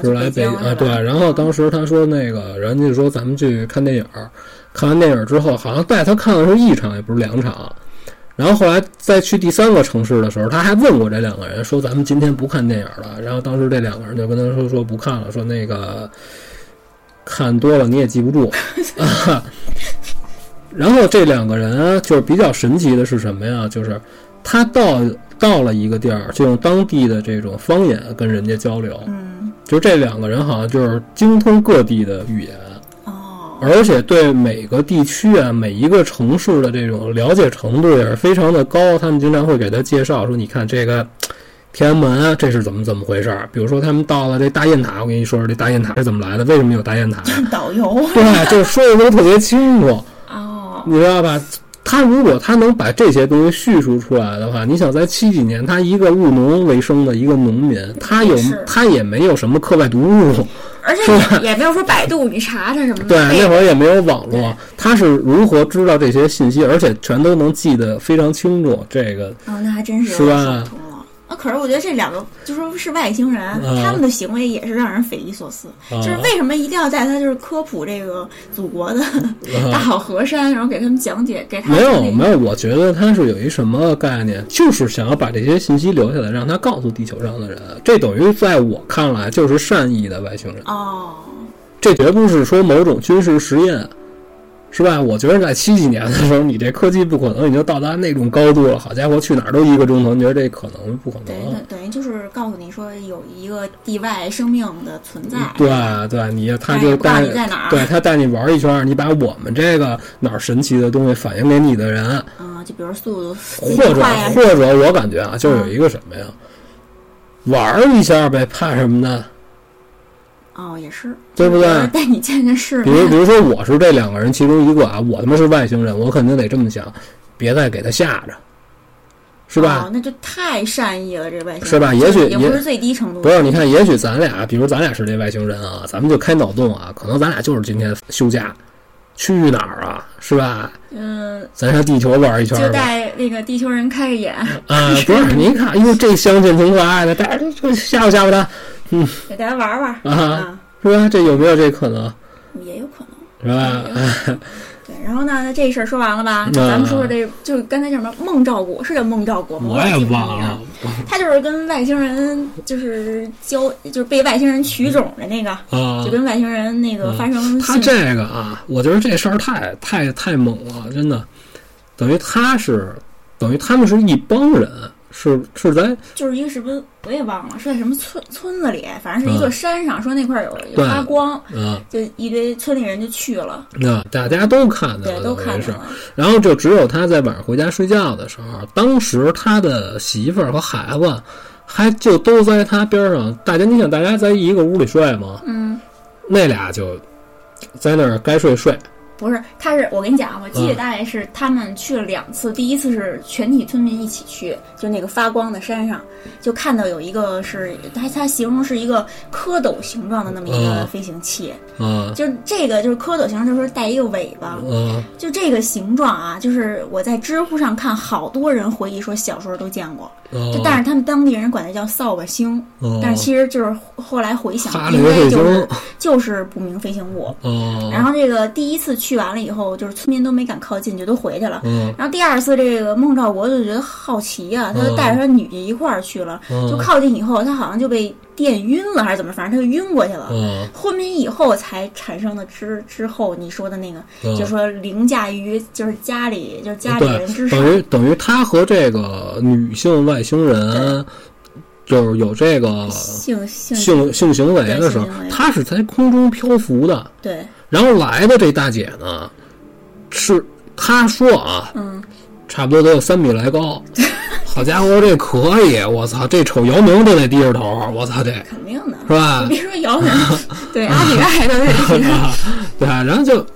是来北京啊，对。然后当时他说那个人家说咱们去看电影儿，看完电影之后，好像带他看的是一场，也不是两场。然后后来再去第三个城市的时候，他还问过这两个人，说咱们今天不看电影了。然后当时这两个人就跟他说说不看了，说那个看多了你也记不住。啊、然后这两个人就是比较神奇的是什么呀？就是他到到了一个地儿，就用当地的这种方言跟人家交流。嗯，就这两个人好像就是精通各地的语言，哦，而且对每个地区啊、每一个城市的这种了解程度也是非常的高。他们经常会给他介绍说：“你看这个天安门啊，这是怎么怎么回事儿？”比如说他们到了这大雁塔，我跟你说说这大雁塔是怎么来的，为什么有大雁塔？导 游。对，就是说的都特别清楚。哦，你知道吧？他如果他能把这些东西叙述出来的话，你想在七几年，他一个务农为生的一个农民，他有他也没有什么课外读物，而且 也也没有说百度你查查什么的。对，那会儿也没有网络，他是如何知道这些信息，而且全都能记得非常清楚。这个哦，那还真是是吧。啊，可是我觉得这两个就说是外星人，嗯他们的行为也是让人匪夷所思。啊就是为什么一定要在他就是科普这个祖国的大啊好河山，然后给他们讲解，给他没有没有，我觉得他是有一什么概念，就是想要把这些信息留下来，让他告诉地球上的人。这等于在我看来就是善意的外星人。哦，这绝不是说某种军事实验，是吧？我觉得在七几年的时候，你这科技不可能已经到达那种高度了。好家伙，去哪儿都一个钟头，你觉得这可能不可对，能？那等于就是告诉你说有一个地外生命的存在。对对，你他就带你在哪儿对他带你玩一圈，你把我们这个哪儿神奇的东西反映给你的人，嗯，就比如速度或者或者我感觉啊，就有一个什么呀，玩一下呗，怕什么呢？哦，也是，对不对就 是带你见见世比如，比。如说我是这两个人其中一个啊，我他妈是外星人，我肯定得这么想，别再给他吓着，是吧？哦那就太善意了，这外星人是吧也许也也不是最低程度。不是，你看，也许咱俩，比如咱俩是这外星人啊，咱们就开脑洞啊，可能咱俩就是今天休假，去哪儿啊，是吧？嗯，咱上地球玩一圈就。带那个地球人开个眼，啊，不是，您看，哟，这相亲挺可爱的，带着这吓唬吓唬他，给大家玩玩啊啊，是吧？这有没有这可能？也有可能。是吧？对，然后呢，那这事儿说完了吧？嗯咱们说说这，就刚才叫什么孟兆国，是叫孟兆国吗？我也忘了。他就是跟外星人就是交，就是被外星人取种的那个，啊就，跟外星人那个发生他这个啊，我觉得这事儿太太太猛了，真的，等于他是，等于他们是一帮人，是是在就是一个是不是我也忘了是在什么村村子里，反正是一座山上，说那块儿有有发光，啊，就一堆村里人就去了，那大家都看见对，了，都看到了，然后就只有他在晚上回家睡觉的时候，当时他的媳妇儿和孩子还就都在他边上。大家，你想，大家在一个屋里睡吗？嗯。那俩就在那儿该睡睡。不是，他是我跟你讲，我记得嗯大概是他们去了两次，第一次是全体村民一起去，就那个发光的山上，就看到有一个是他他形容是一个蝌蚪形状的那么一个嗯飞行器，啊就这个就是蝌蚪形状，就是带一个尾巴，啊就这个形状啊，就是我在知乎上看好多人回忆说小时候都见过，啊！就但是他们当地人管它叫扫把星，哦但是其实就是后来回想应该就是就是不明飞行物。哦，然后这个第一次去完了以后，就是村民都没敢靠近，就都回去了。嗯然后第二次，这个孟兆国就觉得好奇呀、他就带着他女婿一块儿去了。嗯就靠近以后，他好像就被电晕了，还是怎么，反正他就晕过去了。嗯昏迷以后才产生的之之后你说的那个，嗯就说凌驾于就是家里就是家里人之，上。等于等于他和这个女性外星人就是有这个性性性性行为的时候他是在空中漂浮的。对，然后来的这大姐呢，是她说啊，嗯，差不多得有三米来高。好家伙，这可以！我操，这瞅姚明都得低着头。我操，这肯定的。是吧你？别说姚明，对阿比爱都是 对啊，然后就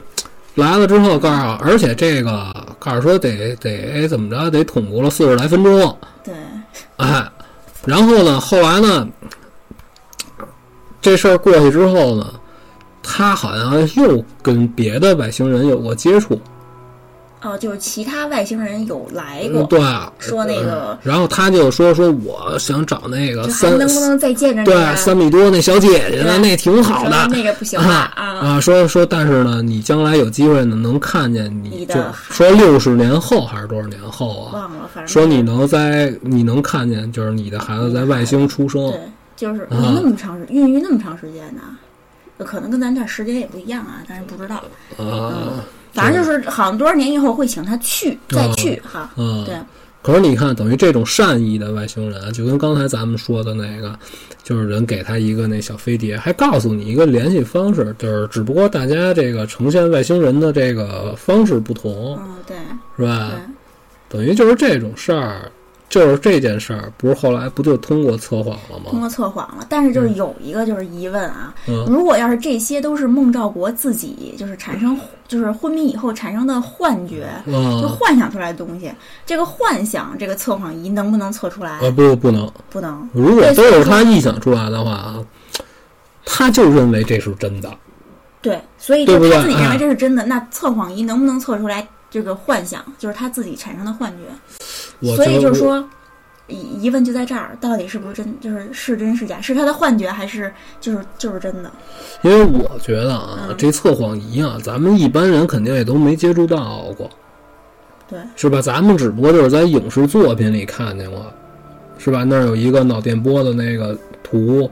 来了之后告诉我，而且这个告诉说得得怎么着，得捅咕了四十来分钟。对，哎，然后呢，后来呢，这事儿过去之后呢，他好像又跟别的外星人有过接触。哦，就是其他外星人有来嗯，过，对，说那个然后他就说说我想找那个三能不能再见着你对啊？三米多那小姐姐呢，那挺好的那个不行了啊啊，啊，说说，但是呢，你将来有机会呢，能看见你的说六十年后还是多少年后啊？忘了，反正说你能在你能看见，就是你的孩子在外星出生对，就是啊那么长时孕育那么长时间呢，可能跟咱这儿时间也不一样啊，但是不知道，啊。反正就是好像多少年以后会请他去再去哈，啊！对，可是你看，等于这种善意的外星人，就跟刚才咱们说的那个，就是人给他一个那小飞碟，还告诉你一个联系方式，就是只不过大家这个呈现外星人的这个方式不同，嗯对。是吧？等于就是这种事儿，就是这件事儿，不是后来不就通过测谎了吗？通过测谎了，但是就是有一个就是疑问啊，嗯如果要是这些都是孟兆国自己就是产生就是昏迷以后产生的幻觉，就啊幻想出来的东西，这个幻想这个测谎仪能不能测出来？啊不不能，不能。如果都是他臆想出来的话啊，他就认为这是真的。对，所以就他自己认为哎这是真的，那测谎仪能不能测出来这个幻想，就是他自己产生的幻觉？所以就是说，疑疑问就在这儿，到底是不是真，就是是真是假，是他的幻觉，还是就是就是真的？因为我觉得啊，嗯这测谎仪啊，咱们一般人肯定也都没接触到过，对，是吧？咱们只不过就是在影视作品里看见过，是吧？那儿有一个脑电波的那个图，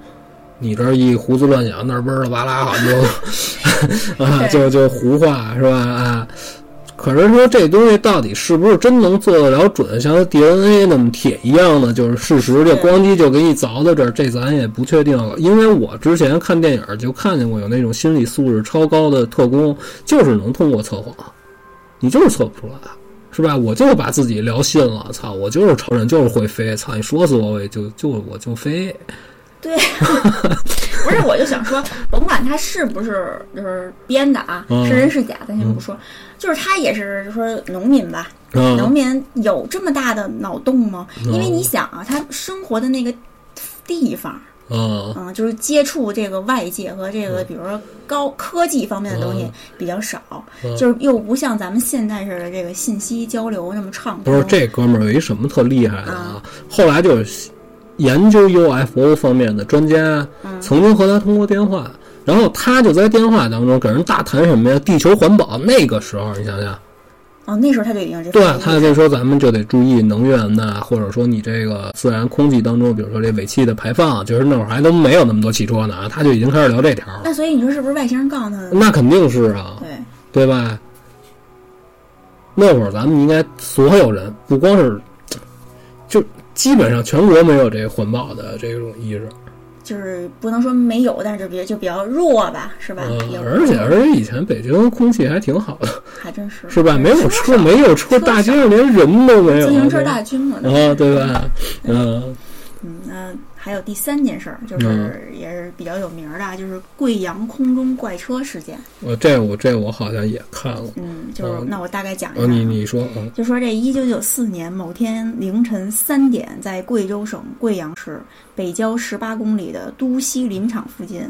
你这儿一胡思乱想，那儿嗡儿了哇啦，好像就啊，就就胡话是吧？啊。可是说这东西到底是不是真能做得了准，像 DNA 那么铁一样的，就是事实就对咣叽就给你凿到这儿，这咱也不确定了。因为我之前看电影就看见过有那种心理素质超高的特工，就是能通过测谎，你就是测不出来，是吧？我就是把自己聊信了，操，我就是承认就是会飞，操，你说死我我也就就我就飞，对，不是，我就想说，甭管他是不是就是编的啊，嗯。是真是假，咱先不说，就是他也是就说农民吧，嗯。农民有这么大的脑洞吗？嗯因为你想啊，他生活的那个地方，嗯嗯，就是接触这个外界和这个，比如说高科技方面的东西嗯。比较少，嗯。就是又不像咱们现在似的这个信息交流那么畅通。不是这哥们儿有一什么特厉害的嗯啊？后来就是研究 UFO 方面的专家嗯曾经和他通过电话，然后他就在电话当中给人大谈什么呀？地球环保。那个时候你想想，哦，那时候他就已经这对，他就说咱们就得注意能源呐，或者说你这个自然空气当中，比如说这尾气的排放，就是那会儿还都没有那么多汽车呢啊，他就已经开始聊这条了。那所以你说是不是外星人告诉他的？那肯定是啊，对，对吧？那会儿咱们应该所有人，不光是，就基本上全国没有这个环保的这种意识，就是不能说没有，但是比就比较弱吧，是吧？嗯，而且而且以前北京空气还挺好的，还真是是吧？没有车，少没有车，车大街上连人都没有，自行车大军嘛。啊，对吧？嗯嗯，那还有第三件事儿，就是嗯也是比较有名儿的啊，就是贵阳空中怪车事件。我这我这我好像也看了，嗯，就是嗯那我大概讲一下。你你说，嗯就说这一九九四年某天凌晨三点，在贵州省贵阳市北郊十八公里的都西林场附近，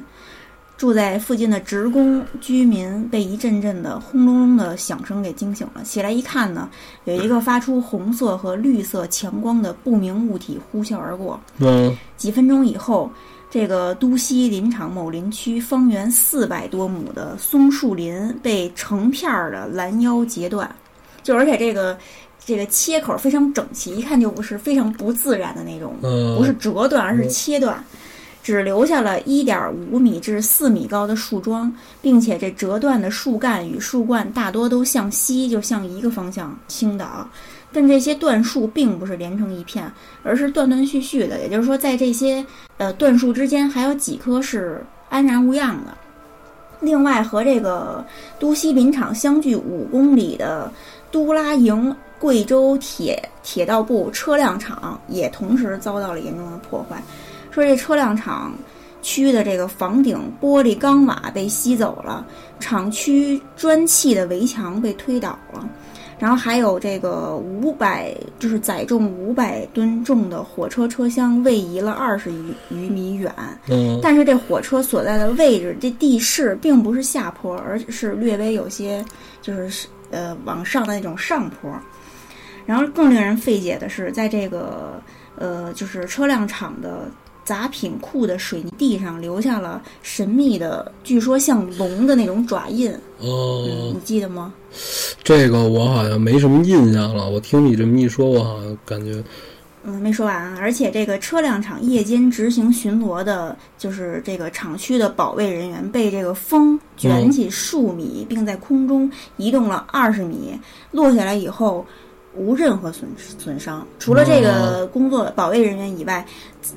住在附近的职工居民被一阵阵的轰隆隆的响声给惊醒了。起来一看呢，有一个发出红色和绿色强光的不明物体呼啸而过。嗯几分钟以后，这个都西林场某林区方圆四百多亩的松树林被成片儿的拦腰截断，就而且这个这个切口非常整齐，一看就不是非常不自然的那种，嗯，不是折断，而是切断。只留下了一点五米至四米高的树桩，并且这折断的树干与树冠大多都向西，就向一个方向倾倒。但这些断树并不是连成一片，而是断断续续的，也就是说，在这些呃断树之间，还有几棵是安然无恙的。另外，和这个都西林场相距五公里的都拉营贵州铁铁道部车辆厂也同时遭到了严重的破坏。说这车辆厂区的这个房顶玻璃钢瓦被吸走了，厂区砖砌的围墙被推倒了。然后还有这个五百，就是载重五百吨重的火车车厢位移了二十余余米远，嗯但是这火车所在的位置，这地势并不是下坡，而是略微有些就是呃往上的那种上坡。然后更令人费解的是，在这个呃就是车辆厂的杂品库的水泥地上留下了神秘的，据说像龙的那种爪印，嗯，哦你，记得吗？这个我好像没什么印象了。我听你这么一说，我好像感觉，嗯，没说完啊！而且这个车辆厂夜间执行巡逻的，就是这个厂区的保卫人员被这个风卷起数米，并在空中移动了二十米，落下来以后无任何损损伤，除了这个工作保卫人员以外，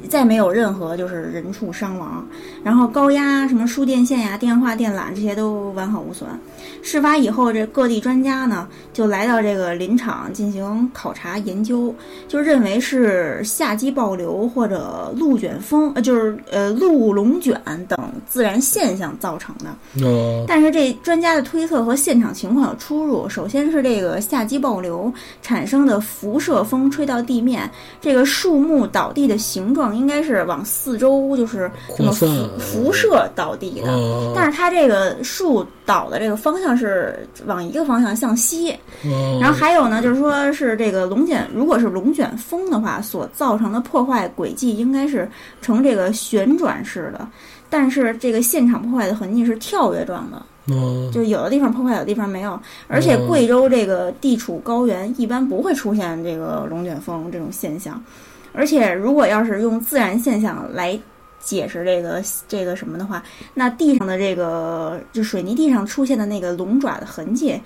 再没有任何就是人畜伤亡。然后高压什么输电线呀、电话、电缆这些都完好无损。事发以后，这各地专家呢就来到这个林场进行考察研究，就认为是夏季暴流或者鹿卷风，呃，就是呃鹿龙卷等自然现象造成的。哦，但是这专家的推测和现场情况有出入。首先是这个夏季暴流产生的辐射风吹到地面，这个树木倒地的形状应该是往四周就是这么辐辐射倒地的。哦，但是它这个树倒的这个方向是往一个方向向西，哦然后还有呢，就是说是这个龙卷，如果是龙卷风的话，所造成的破坏轨迹应该是呈这个旋转式的，但是这个现场破坏的痕迹是跳跃状的，哦，就有的地方破坏，有的地方没有。而且哦贵州这个地处高原，一般不会出现这个龙卷风这种现象。而且如果要是用自然现象来解释这个这个什么的话，那地上的这个就水泥地上出现的那个龙爪的痕迹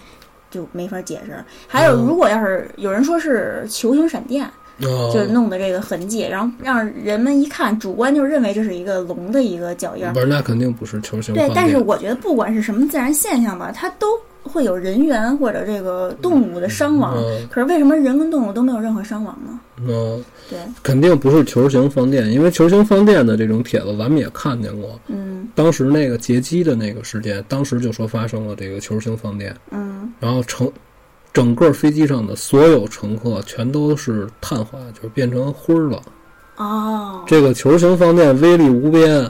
就没法解释。还有，哦如果要是有人说是球形闪电，哦就弄的这个痕迹，然后让人们一看，主观就认为这是一个龙的一个脚印儿。不是，那肯定不是球形对，放电但是我觉得不管是什么自然现象吧，它都会有人员或者这个动物的伤亡，嗯可是为什么人跟动物都没有任何伤亡呢？嗯，对，肯定不是球形放电，因为球形放电的这种帖子咱们也看见过。嗯。当时那个劫机的那个事件，当时就说发生了这个球形放电，嗯。然后乘整个飞机上的所有乘客全都是碳化，就是变成灰儿了。哦，这个球形放电威力无边，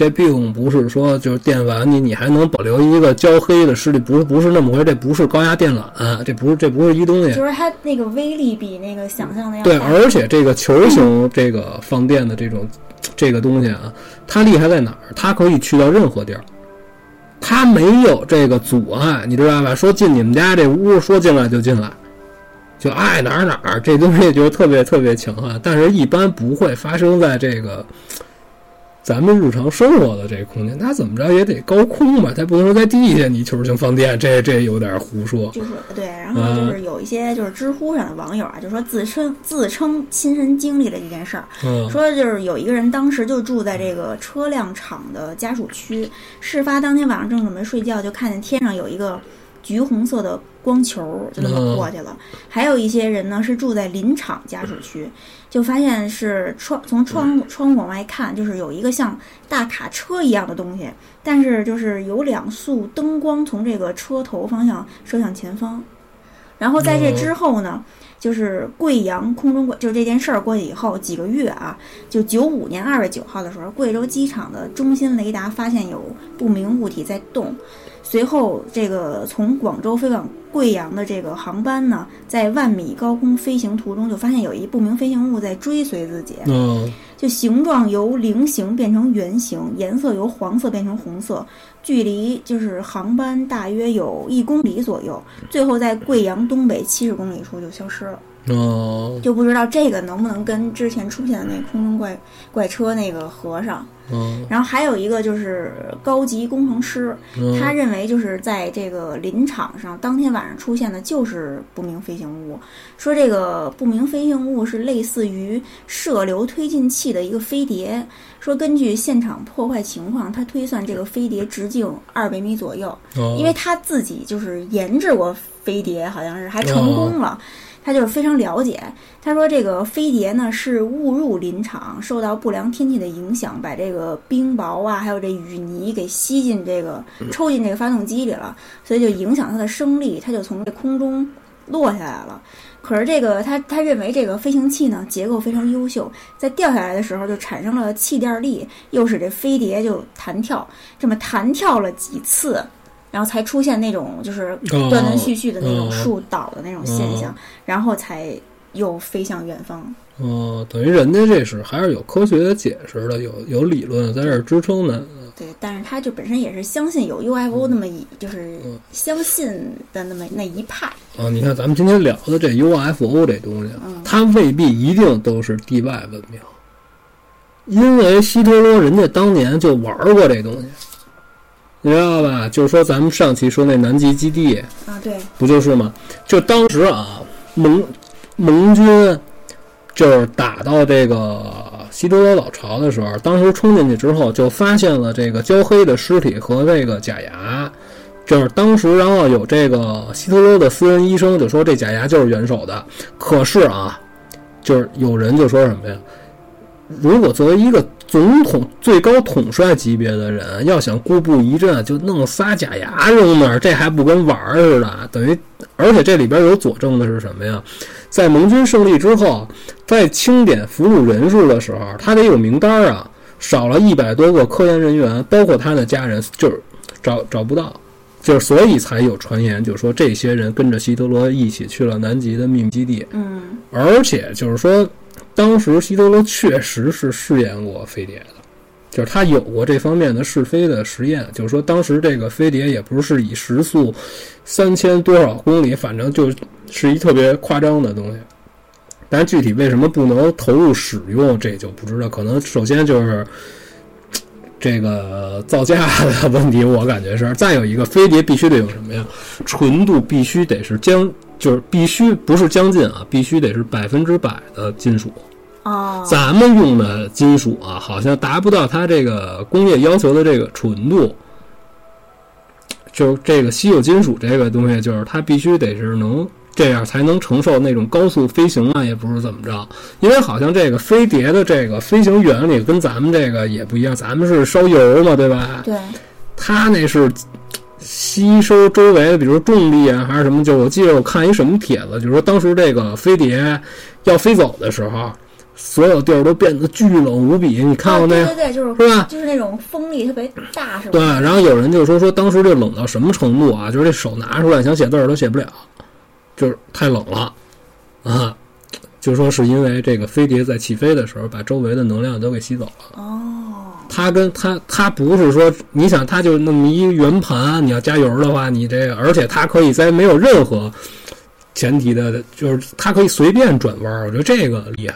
这并不是说就是电完你你还能保留一个焦黑的视力，不是不是那么回事，这不是高压电缆，这不是这不是一东西。就是它那个威力比那个想象的要对，而且这个球形这个放电的这种这个东西啊，它厉害在哪儿？它可以去到任何地儿，它没有这个阻碍，你知道吧？说进你们家这屋，说进来就进来，就爱哪儿哪儿，这东西就特别特别强悍。但是，一般不会发生在这个咱们日常生活的这个空间。它怎么着也得高空吧？它不能说在地下你球形放电，这这有点胡说。就是对，然后就是有一些就是知乎上的网友啊，就说自称自称亲身经历了这件事儿，嗯说就是有一个人当时就住在这个车辆厂的家属区，事发当天晚上正准备睡觉，就看见天上有一个橘红色的光球，就那么过去了。还有一些人呢是住在林场家属区，就发现是窗从窗窗户往外看，就是有一个像大卡车一样的东西，但是就是有两束灯光从这个车头方向射向前方。然后在这之后呢，就是贵阳空中怪，就是这件事儿过去以后几个月啊，就九五年二月九号的时候，贵州机场的中心雷达发现有不明物体在动。随后，这个从广州飞往贵阳的这个航班呢，在万米高空飞行途中，就发现有一不明飞行物在追随自己。嗯就形状由菱形变成圆形，颜色由黄色变成红色，距离就是航班大约有一公里左右，最后在贵阳东北七十公里处就消失了。哦就不知道这个能不能跟之前出现的那空中怪怪车那个合上。嗯然后还有一个就是高级工程师，嗯，他认为就是在这个林场上当天晚上出现的就是不明飞行物，说这个不明飞行物是类似于射流推进器的一个飞碟。说根据现场破坏情况，他推算这个飞碟直径二百米左右，哦因为他自己就是研制过飞碟，好像是还成功了。他就是非常了解。他说，这个飞碟呢是误入林场，受到不良天气的影响，把这个冰雹啊，还有这雨泥给吸进这个抽进这个发动机里了，所以就影响它的升力，它就从这空中落下来了。可是这个他他认为这个飞行器呢结构非常优秀，在掉下来的时候就产生了气垫力，又使这飞碟就弹跳，这么弹跳了几次，然后才出现那种就是哦断断续续的那种哦树倒的那种现象，然后才又飞向远方。哦，等于人家这是还是有科学的解释的，有有理论在这儿支撑的。对，但是他就本身也是相信有 UFO 那么一，就是相信的那么那一派。啊，你看咱们今天聊的这 UFO 这东西，嗯它未必一定都是地外文明，因为希特勒人家当年就玩过这东西，你知道吧？就是说咱们上期说那南极基地，啊，对，不就是吗？就当时啊，盟盟军就是打到这个希特勒老巢的时候，当时冲进去之后，就发现了这个焦黑的尸体和这个假牙。就是当时，然后有这个希特勒的私人医生就说这假牙就是元首的。可是啊，就是有人就说什么呀？如果作为一个总统最高统帅级别的人，要想固步一阵，就弄仨假牙扔那儿，这还不跟玩儿似的？等于，而且这里边有佐证的是什么呀？在盟军胜利之后，在清点俘虏人数的时候，他得有名单啊，少了一百多个科研人员，包括他的家人，就是找找不到。就是所以才有传言，就说这些人跟着希特勒一起去了南极的秘密基地，嗯，而且就是说，当时希特勒确实是试验过飞碟的，就是他有过这方面的试飞的实验。就是说，当时这个飞碟也不是以时速三千多少公里，反正就是一特别夸张的东西。但具体为什么不能投入使用，这就不知道。可能首先就是这个造价的问题，我感觉是。再有一个，飞碟必须得有什么呀？纯度必须得是将，就是必须不是将近啊，必须得是百分之百的金属。哦，咱们用的金属啊，好像达不到它这个工业要求的这个纯度。就这个稀有金属这个东西，就是它必须得是能这样才能承受那种高速飞行啊，也不是怎么着。因为好像这个飞碟的这个飞行原理跟咱们这个也不一样，咱们是烧油嘛，对吧？对，它那是吸收周围的，比如重力啊，还是什么。就我记得我看一什么帖子，就是说当时这个飞碟要飞走的时候，所有地儿都变得巨冷无比。你看过那个？对对对，就是是吧？就是那种风力特别大，是吧？对，然后有人就说说当时这冷到什么程度啊？就是这手拿出来想写字儿都写不了，就是太冷了啊。就说是因为这个飞碟在起飞的时候把周围的能量都给吸走了。哦，它跟它它不是说你想它就那么一圆盘，你要加油的话，你这而且它可以在没有任何前提的，就是它可以随便转弯，我觉得这个厉害。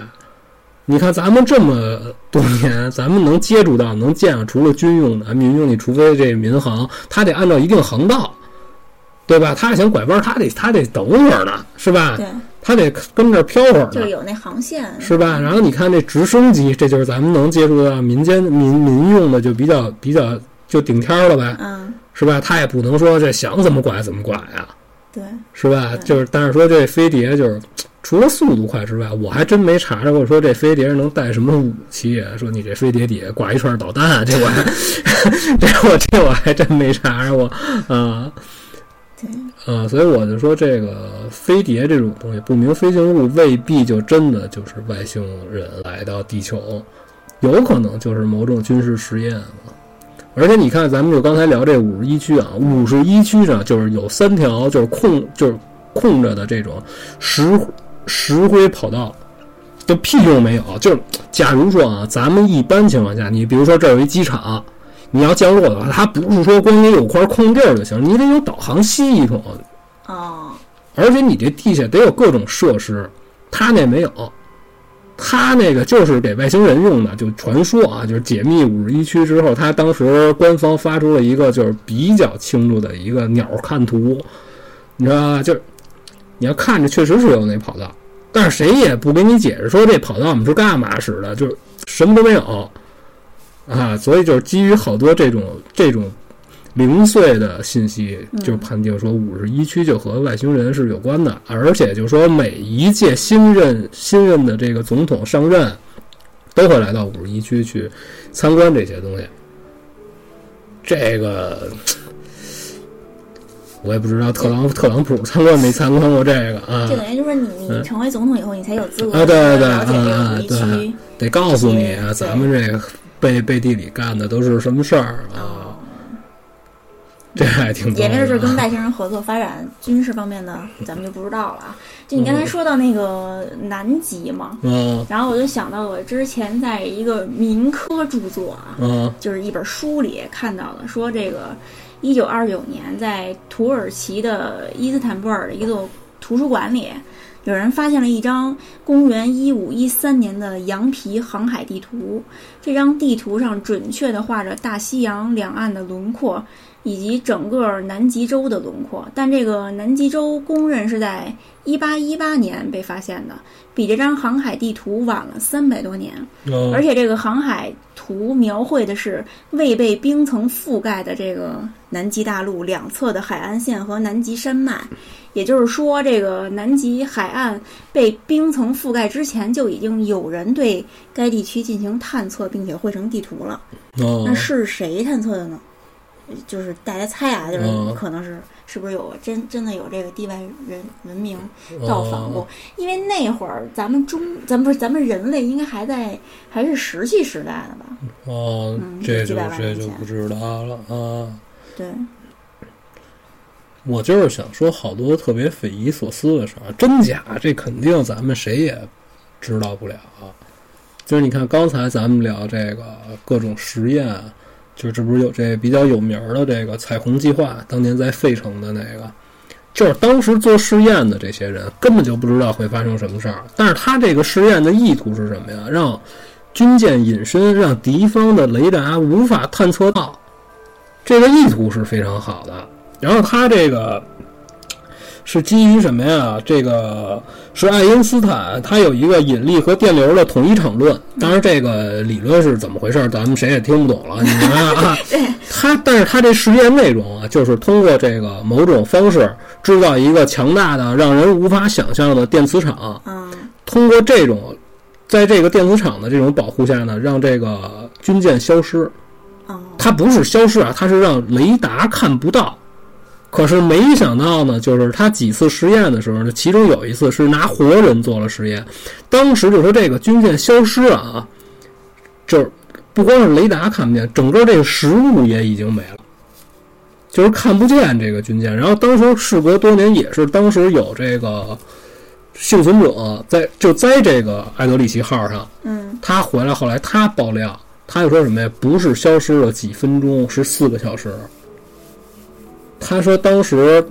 你看咱们这么多年，咱们能接触到、能见到，除了军用的、民用，的除非这民航，它得按照一定航道，对吧？它想拐弯儿，它得它得等会儿呢，是吧？它得跟这儿飘会儿就。有那航线，是吧？然后你看这直升机，这就是咱们能接触到民间民民用的，就比较比较就顶天儿了呗，嗯，是吧？它也不能说这想怎么拐怎么拐呀，对，是吧？就是但是说这飞碟就是除了速度快之外，我还真没查着过说这飞碟能带什么武器啊？说你这飞碟底下挂一串导弹，这我还 这我这我还真没查着过啊。对，啊，所以我就说，这个飞碟这种东西，不明飞行物未必就真的就是外星人来到地球，有可能就是某种军事实验了。而且你看，咱们就刚才聊这五十一区啊，五十一区上就是有三条就是空就是空着的这种石石灰跑道，就屁用没有。就是假如说啊，咱们一般情况下，你比如说这儿有一机场，你要降落的话，它不是说光你有块空地儿就行，你得有导航系统，哦，而且你这地下得有各种设施，他那没有，他那个就是给外星人用的，就传说啊，就是解密五十一区之后，他当时官方发出了一个就是比较清楚的一个鸟瞰图，你知道吧？就是你要看着确实是有那跑道，但是谁也不给你解释说这跑道我们是干嘛使的，就是什么都没有啊，所以就是基于好多这种这种零碎的信息，就判定说五十一区就和外星人是有关的，而且就说每一届新任新任的这个总统上任，都会来到五十一区去参观这些东西。这个我也不知道特朗特朗普参观没参观过这个啊就，等于就是说你你嗯成为总统以后，你才有资格啊对对对啊对区。得告诉你啊，咱们这个背背地里干的都是什么事儿啊，这还挺也没准是是跟外星人合作发展军事方面的，咱们就不知道了啊。就你刚才说到那个南极嘛，嗯然后我就想到我之前在一个民科著作啊，嗯就是一本书里看到的，说这个一九二九年在土耳其的伊斯坦布尔的一座图书馆里，有人发现了一张公元一五一三年的羊皮航海地图。这张地图上准确地画着大西洋两岸的轮廓，以及整个南极洲的轮廓。但这个南极洲公认是在一八一八年被发现的，比这张航海地图晚了三百多年。嗯，而且这个航海图描绘的是未被冰层覆盖的这个南极大陆两侧的海岸线和南极山脉，也就是说，这个南极海岸被冰层覆盖之前，就已经有人对该地区进行探测，并且绘成地图了。哦那是谁探测的呢？就是大家猜啊，就是嗯可能是是不是有真真的有这个地外人文明造访过？因为那会儿咱们中，咱们不是咱们人类应该还在还是石器时代的吧？哦嗯，这就这就不知道了啊。对，我就是想说，好多特别匪夷所思的事儿，真假这肯定咱们谁也知道不了。就是你看刚才咱们聊这个各种实验，就这不是有这比较有名的这个彩虹计划，当年在费城的那个，就是当时做试验的这些人根本就不知道会发生什么事儿，但是他这个试验的意图是什么呀？让军舰隐身，让敌方的雷达无法探测到，这个意图是非常好的。然后他这个是基于什么呀？这个是爱因斯坦，他有一个引力和电流的统一场论。当然，这个理论是怎么回事，咱们谁也听不懂了。你明白啊？他，但是他这实验内容啊，就是通过这个某种方式制造一个强大的、让人无法想象的电磁场。嗯通过这种，在这个电磁场的这种保护下呢，让这个军舰消失。哦它不是消失啊，它是让雷达看不到。可是没想到呢，就是他几次实验的时候呢，其中有一次是拿活人做了实验，当时就说这个军舰消失了啊，就是不光是雷达看不见，整个这个实物也已经没了，就是看不见这个军舰。然后当时事隔多年，也是当时有这个幸存者在就在这个艾德里奇号上，嗯他回来后来他爆料，他就说什么呀？不是消失了几分钟，是四个小时。他说当时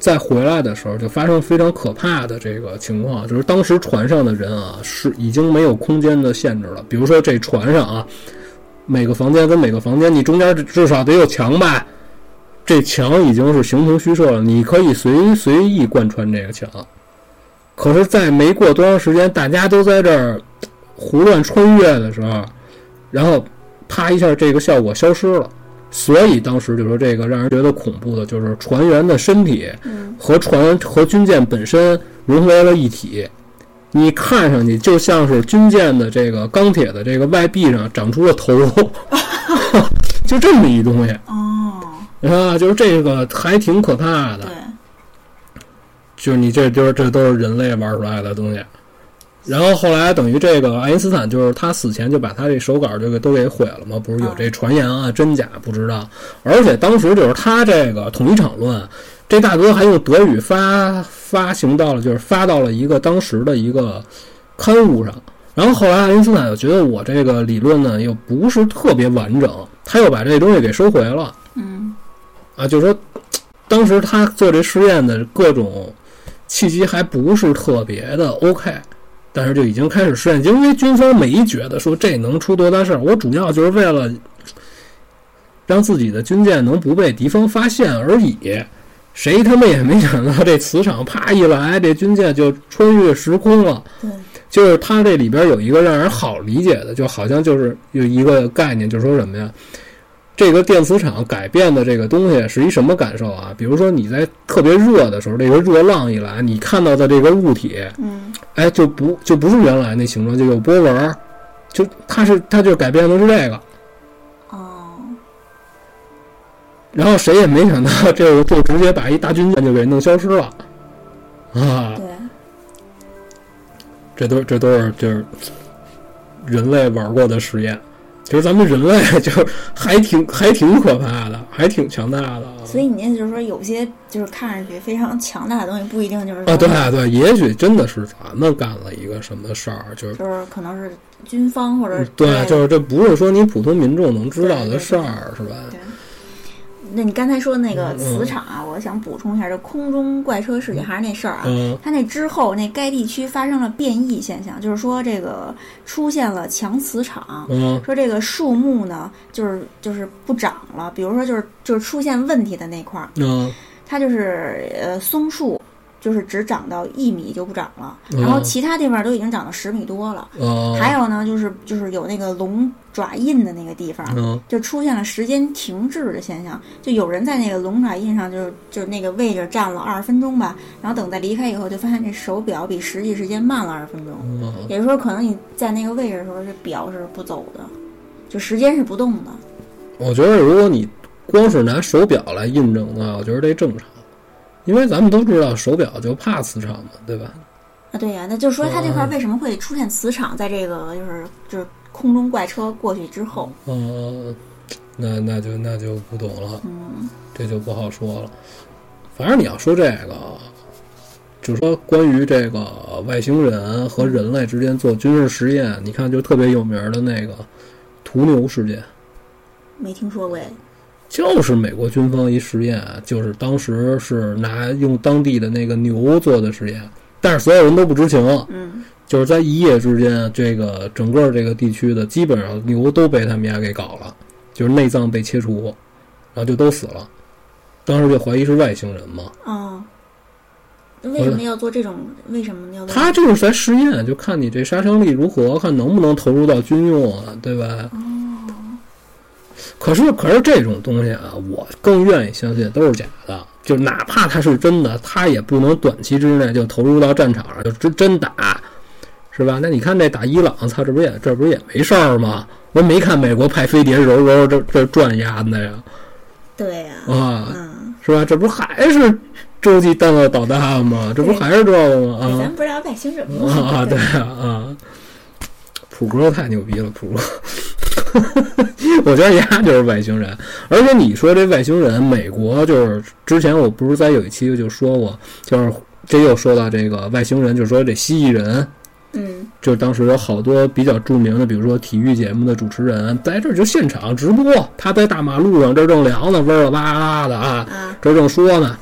在回来的时候就发生非常可怕的这个情况，就是当时船上的人啊是已经没有空间的限制了。比如说这船上啊，每个房间跟每个房间，你中间至少得有墙吧？这墙已经是形同虚设了，你可以随随意贯穿这个墙。可是，在没过多长时间，大家都在这儿胡乱穿越的时候，然后啪一下，这个效果消失了。所以当时就说这个让人觉得恐怖的，就是船员的身体嗯和船和军舰本身融为了一体。你看上去就像是军舰的这个钢铁的这个外壁上长出了头，就这么一东西哦，啊，就是这个还挺可怕的对。，就是你这就是这都是人类玩出来的东西。然后后来等于这个爱因斯坦就是他死前就把他这手稿就给都给毁了嘛，不是有这传言啊，真假不知道。而且当时就是他这个统一场论，这大哥还用德语发发行到了，就是发到了一个当时的一个刊物上。然后后来爱因斯坦又觉得我这个理论呢又不是特别完整，他又把这东西给收回了。嗯啊，就是说，当时他做这实验的各种契机还不是特别的 OK，但是就已经开始试验，因为军方没觉得说这能出多大事儿，我主要就是为了让自己的军舰能不被敌方发现而已。谁他妈也没想到这磁场啪一来，这军舰就穿越时空了。对，就是它这里边有一个让人好理解的，就好像就是有一个概念，就是说什么呀？这个电磁场改变的这个东西是一什么感受啊？比如说你在特别热的时候，这个热浪一来，你看到的这个物体，嗯哎，就不就不是原来那形状，就有波纹，就它是它就改变的是这个。哦，然后谁也没想到，这个就直接把一大军舰就给弄消失了，啊！对，这都这都是就是人类玩过的实验。其实咱们人类就还挺还挺可怕的，还挺强大的啊。所以你意思就是说，有些就是看上去非常强大的东西，不一定就是啊，说对对，也许真的是咱们干了一个什么事儿，就是就是可能是军方或者对，就是这不是说你普通民众能知道的事儿，是吧？对。那你刚才说那个嗯磁场啊，我想补充一下，这空中怪车事件还是那事儿啊。嗯。它那之后，那该地区发生了变异现象，就是说这个出现了强磁场，嗯。说这个树木呢，就是就是不长了，比如说就是就是出现问题的那块儿，嗯。它就是呃松树，就是只长到一米就不长了，嗯然后其他地方都已经长到十米多了。嗯，还有呢，就是就是有那个龙爪印的那个地方，嗯就出现了时间停滞的现象，就有人在那个龙爪印上就是就是那个位置站了二十分钟吧，然后等再离开以后，就发现这手表比实际时间慢了二十分钟，嗯也就是说，可能你在那个位置的时候，这表是不走的，就时间是不动的。我觉得如果你光是拿手表来印证的话，我觉得这正常，因为咱们都知道手表就怕磁场嘛，对吧？啊，对呀、那就是说它这块嗯为什么会出现磁场，在这个就是就是空中怪车过去之后，嗯，那那就那就不懂了，嗯这就不好说了。反正你要说这个，就是说关于这个外星人和人类之间做军事实验，你看就特别有名的那个屠牛事件。没听说过哎。就是美国军方一实验，就是当时是拿用当地的那个牛做的实验，但是所有人都不知情，嗯就是在一夜之间，这个整个这个地区的基本上牛都被他们家给搞了，就是内脏被切除，然后就都死了。当时就怀疑是外星人嘛，哦为什么要做这种？为什么要？他就是在试验，就看你这杀伤力如何，看能不能投入到军用啊，对吧？哦。可是，可是这种东西啊，我更愿意相信都是假的。就哪怕它是真的，它也不能短期之内就投入到战场上就真真打，是吧？那你看这打伊朗，操，这不也这不也没事儿吗？我没看美国派飞碟揉揉这这转鸭子呀。对呀。啊，是吧？这不还是洲际弹道导弹吗？这不还是这个吗？啊，咱不知道外星人吗？啊，对啊，啊，普哥太牛逼了，普哥。我觉得丫就是外星人，而且你说这外星人，美国就是之前我不是在有一期就说过，就是这又说到这个外星人，就是说这蜥蜴人，嗯，就当时有好多比较著名的，比如说体育节目的主持人在这就现场直播，他在大马路上这正聊呢，嗡了哇啦的啊，这正说呢，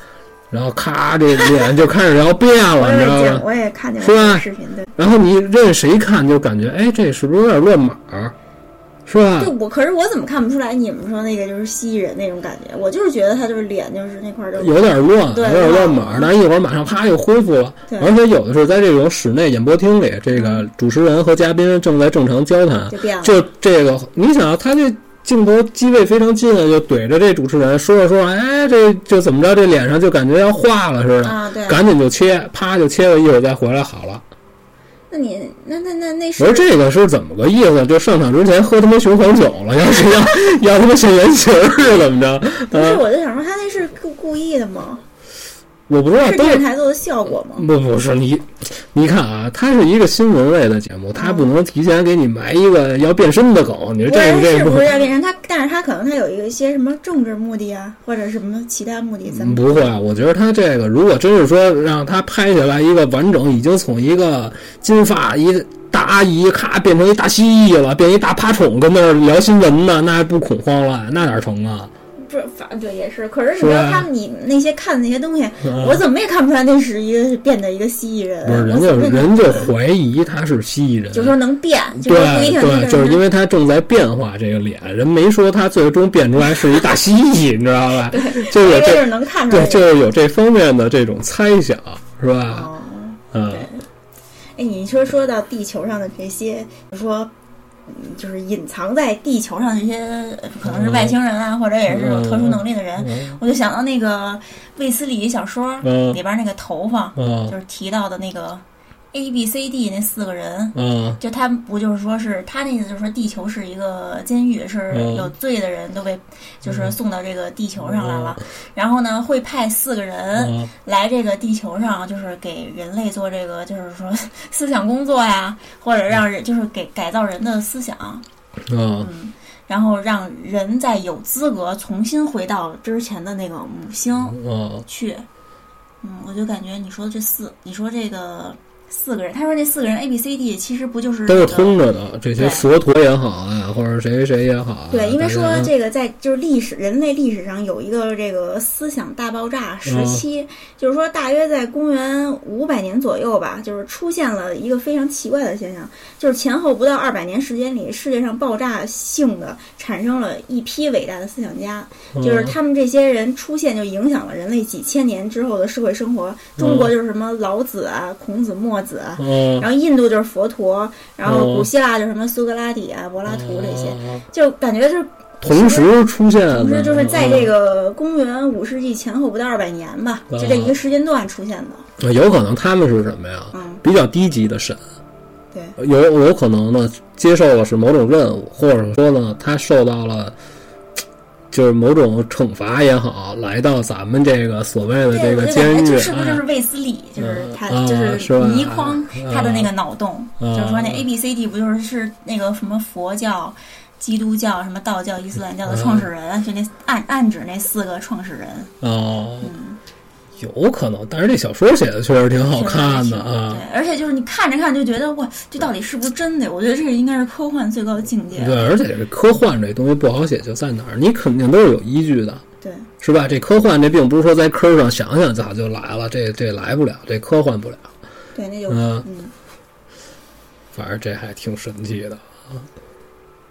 然后咔这脸就开始要变了，你知道吗？我也看见是吧？视频对。然后你任谁看就感觉，哎，这是不是有点乱码？是吧？就我，可是我怎么看不出来？你们说那个就是蜥蜴人那种感觉，我就是觉得他就是脸就是那块儿有点乱，有点乱码，但一会儿马上啪又恢复了。而且有的是在这种室内演播厅里，这个主持人和嘉宾正在正常交谈，就这个你想，他这镜头机位非常近，就怼着这主持人说着说着，哎，这就怎么着？这脸上就感觉要化了似的，赶紧就切，啪就切了，一会儿再回来好了。那你那那那那是？不是这个是怎么个意思？就上场之前喝他妈雄黄酒了，要是要要他妈现原形是怎么着？不是，我就想说他那是故故意的吗？我不知道，是电视台做的效果吗？不不是你，你看啊，它是一个新闻类的节目，它不能提前给你埋一个要变身的梗。你说这这是不是要变身？它但是它可能它有一些什么政治目的啊，或者什么其他目的？怎么不会？我觉得他这个如果真是说让他拍下来一个完整，已经从一个金发一大阿姨咔变成一大蜥蜴了，变一大爬虫跟那儿聊新闻呢，那还不恐慌了？那哪成啊？不是，反对也是。可是你知道他们，你那些看的那些东西，我怎么也看不出来那是一个变的一个蜥蜴人。不是，人家人就怀疑他是蜥蜴人，就说能变。对对，就是因为他正在变化这个脸，人没说他最终变出来是一大蜥蜴，你知道吧？就有这能看出来，对，就是有这方面的这种猜想，是吧？嗯。哎，你说说到地球上的这些，就说。嗯，就是隐藏在地球上那些可能是外星人啊，或者也是有特殊能力的人，我就想到那个卫斯理小说里边那个头发，就是提到的那个。A、B、C、D 那四个人，嗯，就他不就是说是他那意思就是说地球是一个监狱，是有罪的人都被就是送到这个地球上来了，然后呢会派四个人来这个地球上，就是给人类做这个就是说思想工作呀，或者让人就是给改造人的思想，嗯，然后让人在有资格重新回到之前的那个母星去，嗯，我就感觉你说这四，你说这个。四个人，他说那四个人 A B C D 其实不就是都是通着的？这些佛陀也好啊，或者谁谁谁也好。对，因为说这个在就是历史人类历史上有一个这个思想大爆炸时期，就是说大约在公元五百年左右吧，就是出现了一个非常奇怪的现象，就是前后不到二百年时间里，世界上爆炸性的产生了一批伟大的思想家，就是他们这些人出现就影响了人类几千年之后的社会生活。中国就是什么老子啊、孔子、墨。子，然后印度就是佛陀，然后古希腊就什么苏格拉底啊、柏拉图这些，就感觉是同时出现，同时就是在这个公元五世纪前后不到二百年吧，就这一个时间段出现的。有可能他们是什么呀？比较低级的神，对，有有可能呢，接受的是某种任务，或者说呢，他受到了。就是某种惩罚也好，来到咱们这个所谓的这个监狱，是不是就是卫斯理？就是他，就是倪匡他的那个脑洞，就是说那 A B C D 不就是是那个什么佛教、基督教、什么道教、伊斯兰教的创始人，就那暗暗指那四个创始人。哦。有可能，但是这小说写的确实挺好看的啊！对，而且就是你看着看就觉得哇，这到底是不是真的？我觉得这个应该是科幻最高的境界。对，而且这科幻这东西不好写，就在哪儿？你肯定都是有依据的，对，是吧？这科幻这并不是说在科上想想咋就来了，这这来不了，这科幻不了。对，那就嗯，反正这还挺神奇的啊！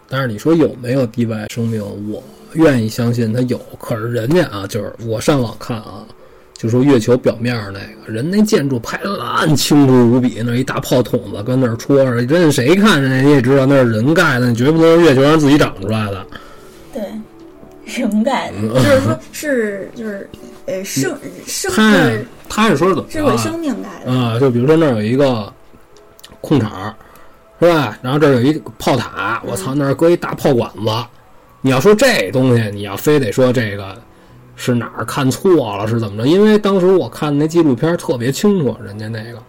但是你说有没有地外生命？我愿意相信它有，可是人家啊，就是我上网看啊。就说月球表面那个人那建筑拍得烂清楚无比，那一大炮筒子跟那儿戳着，真谁看着你也知道那是人盖的，你绝不能是月球上自己长出来的。对，人盖的，就是说是就是呃生生是他是说怎么着啊？智慧生命盖的，啊，就比如说那儿有一个空场，是吧？然后这儿有一炮塔，我操，那儿搁一大炮管子。你要说这东西，你要非得说这个是哪儿看错了，是怎么着？因为当时我看那纪录片特别清楚，人家那个，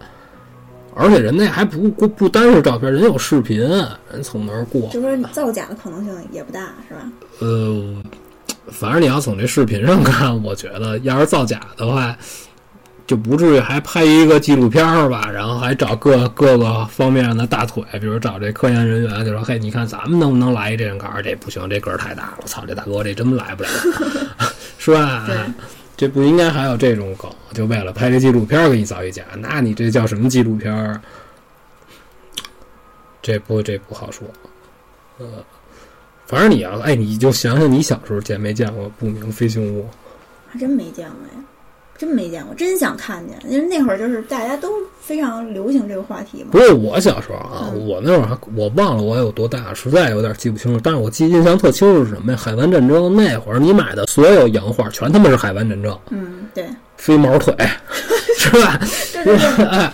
而且人家还不不不单是照片，人有视频，人从那儿过。就说造假的可能性也不大，是吧？呃，反正你要从这视频上看，我觉得要是造假的话，就不至于还拍一个纪录片儿吧，然后还找各各个方面的大腿，比如找这科研人员，就说：“嘿，你看咱们能不能来一这样杆儿？这不行，这个儿太大了，我操，这大哥这真来不了，是吧？对 这不应该还有这种梗，就为了拍这纪录片儿给你造一假，那你这叫什么纪录片儿？这不这不好说，呃。”反正你要哎，你就想想你小时候见没见过不明飞行物？还真没见过呀，真没见过，真想看见。因为那会儿就是大家都非常流行这个话题嘛。不是我小时候啊，嗯我那会儿还我忘了我有多大，实在有点记不清楚。但是我记印象特清楚是什么呀？海湾战争那会儿，你买的所有洋画全他妈是海湾战争，嗯，对，飞毛腿，是吧？对 对对，哎，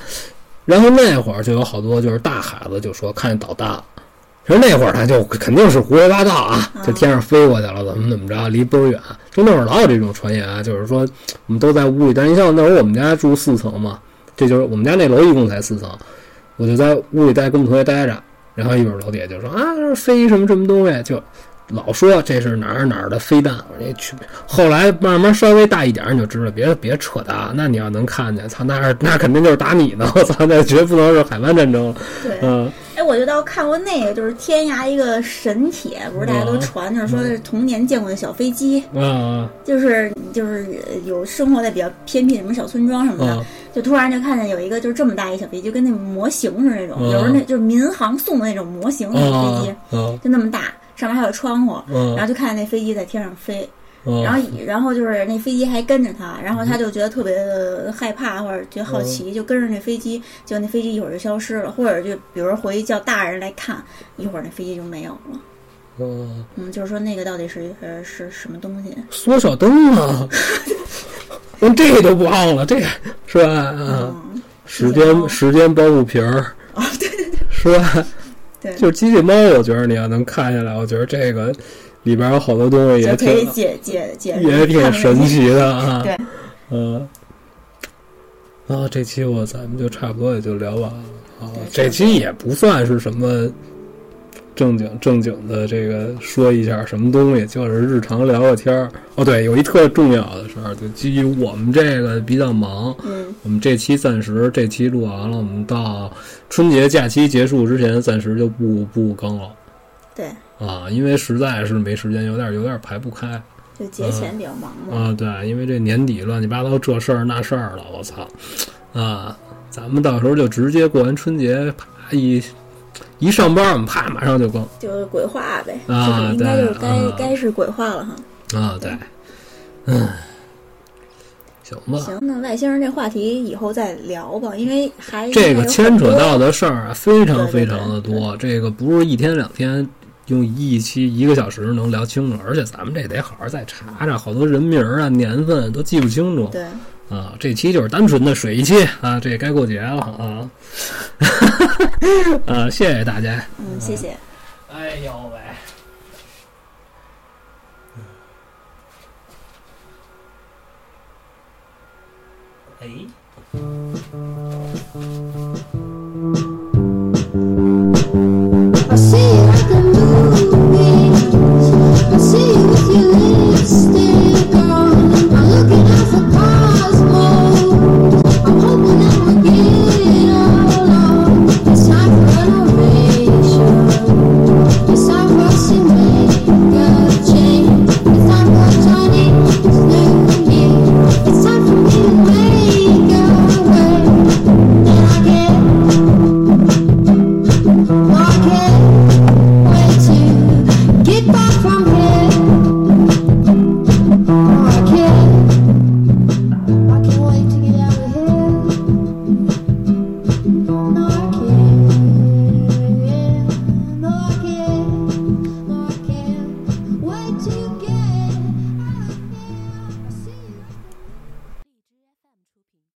然后那会儿就有好多就是大孩子就说看见导弹了。其实那会儿他就肯定是胡说八道啊，嗯就天上飞过去了，怎么怎么着，离倍儿远。就那会儿老有这种传言啊，就是说我们都在屋里，但是你像那会儿我们家住四层嘛，这就是我们家那楼一共才四层，我就在屋里待跟我们同学待着，然后一会儿楼底下就说啊飞什么什么东西，就老说这是哪儿哪儿的飞弹，我说去。后来慢慢稍微大一点儿你就知道，别别扯淡，那你要能看见，操，那是那肯定就是打你呢，我操，那绝不能是海湾战争，对。嗯。哎，我就倒看过那个，就是天涯一个神帖，不是大家都传，就是说是童年见过的小飞机，嗯就是就是有生活在比较偏僻什么小村庄什么的，啊就突然就看见有一个就是这么大一小飞机，就跟那模型似的那种，嗯有时候那就是民航送的那种模型那种飞机，啊就那么大，上面还有窗户，然啊后就看见那飞机在天上飞，啊！然后然后就是那飞机还跟着他，然后他就觉得特别的害怕或者觉得好奇，就跟着那飞机，结果那飞机一会儿就消失了，或者就比如回去叫大人来看，一会儿那飞机就没有了。嗯，嗯，就是说那个到底是呃是什么东西？缩小灯啊，那这都不忘了，这个是吧？啊，嗯，时间时间包袱皮儿哦，对对对是吧？对，就是机器猫，我觉得你要能看下来，我觉得这个里边有好多东西也就可以挺解解解也挺神奇的啊。对，嗯。啊，这期我咱们就差不多也就聊完了啊。这期也不算是什么正经正经的这个说一下什么东西，就是日常聊聊天儿。哦，对，有一特重要的事儿，就基于我们这个比较忙，嗯我们这期暂时这期录完了，我们到春节假期结束之前，暂时就不不更了对，啊，因为实在是没时间，有点有点排不开。就节前比较忙嘛。啊，对，因为这年底乱七八糟这事儿那事儿了，我操！啊，咱们到时候就直接过完春节，啪一一上班，我们啪马上就更就是鬼话呗，啊就是应该就是该、该是鬼话了哈。啊，对，嗯，行吧。行，那外星人这话题以后再聊吧，因为还这个牵扯到的的事儿啊，非常非常的多，这个不是一天两天。用一期一个小时能聊清楚，而且咱们这得好好再查查，好多人名儿啊、年份都记不清楚。对，啊，这期就是单纯的水一期啊，这也该过节了啊，啊，谢谢大家。嗯，谢谢。哎呦喂！哎。Bye.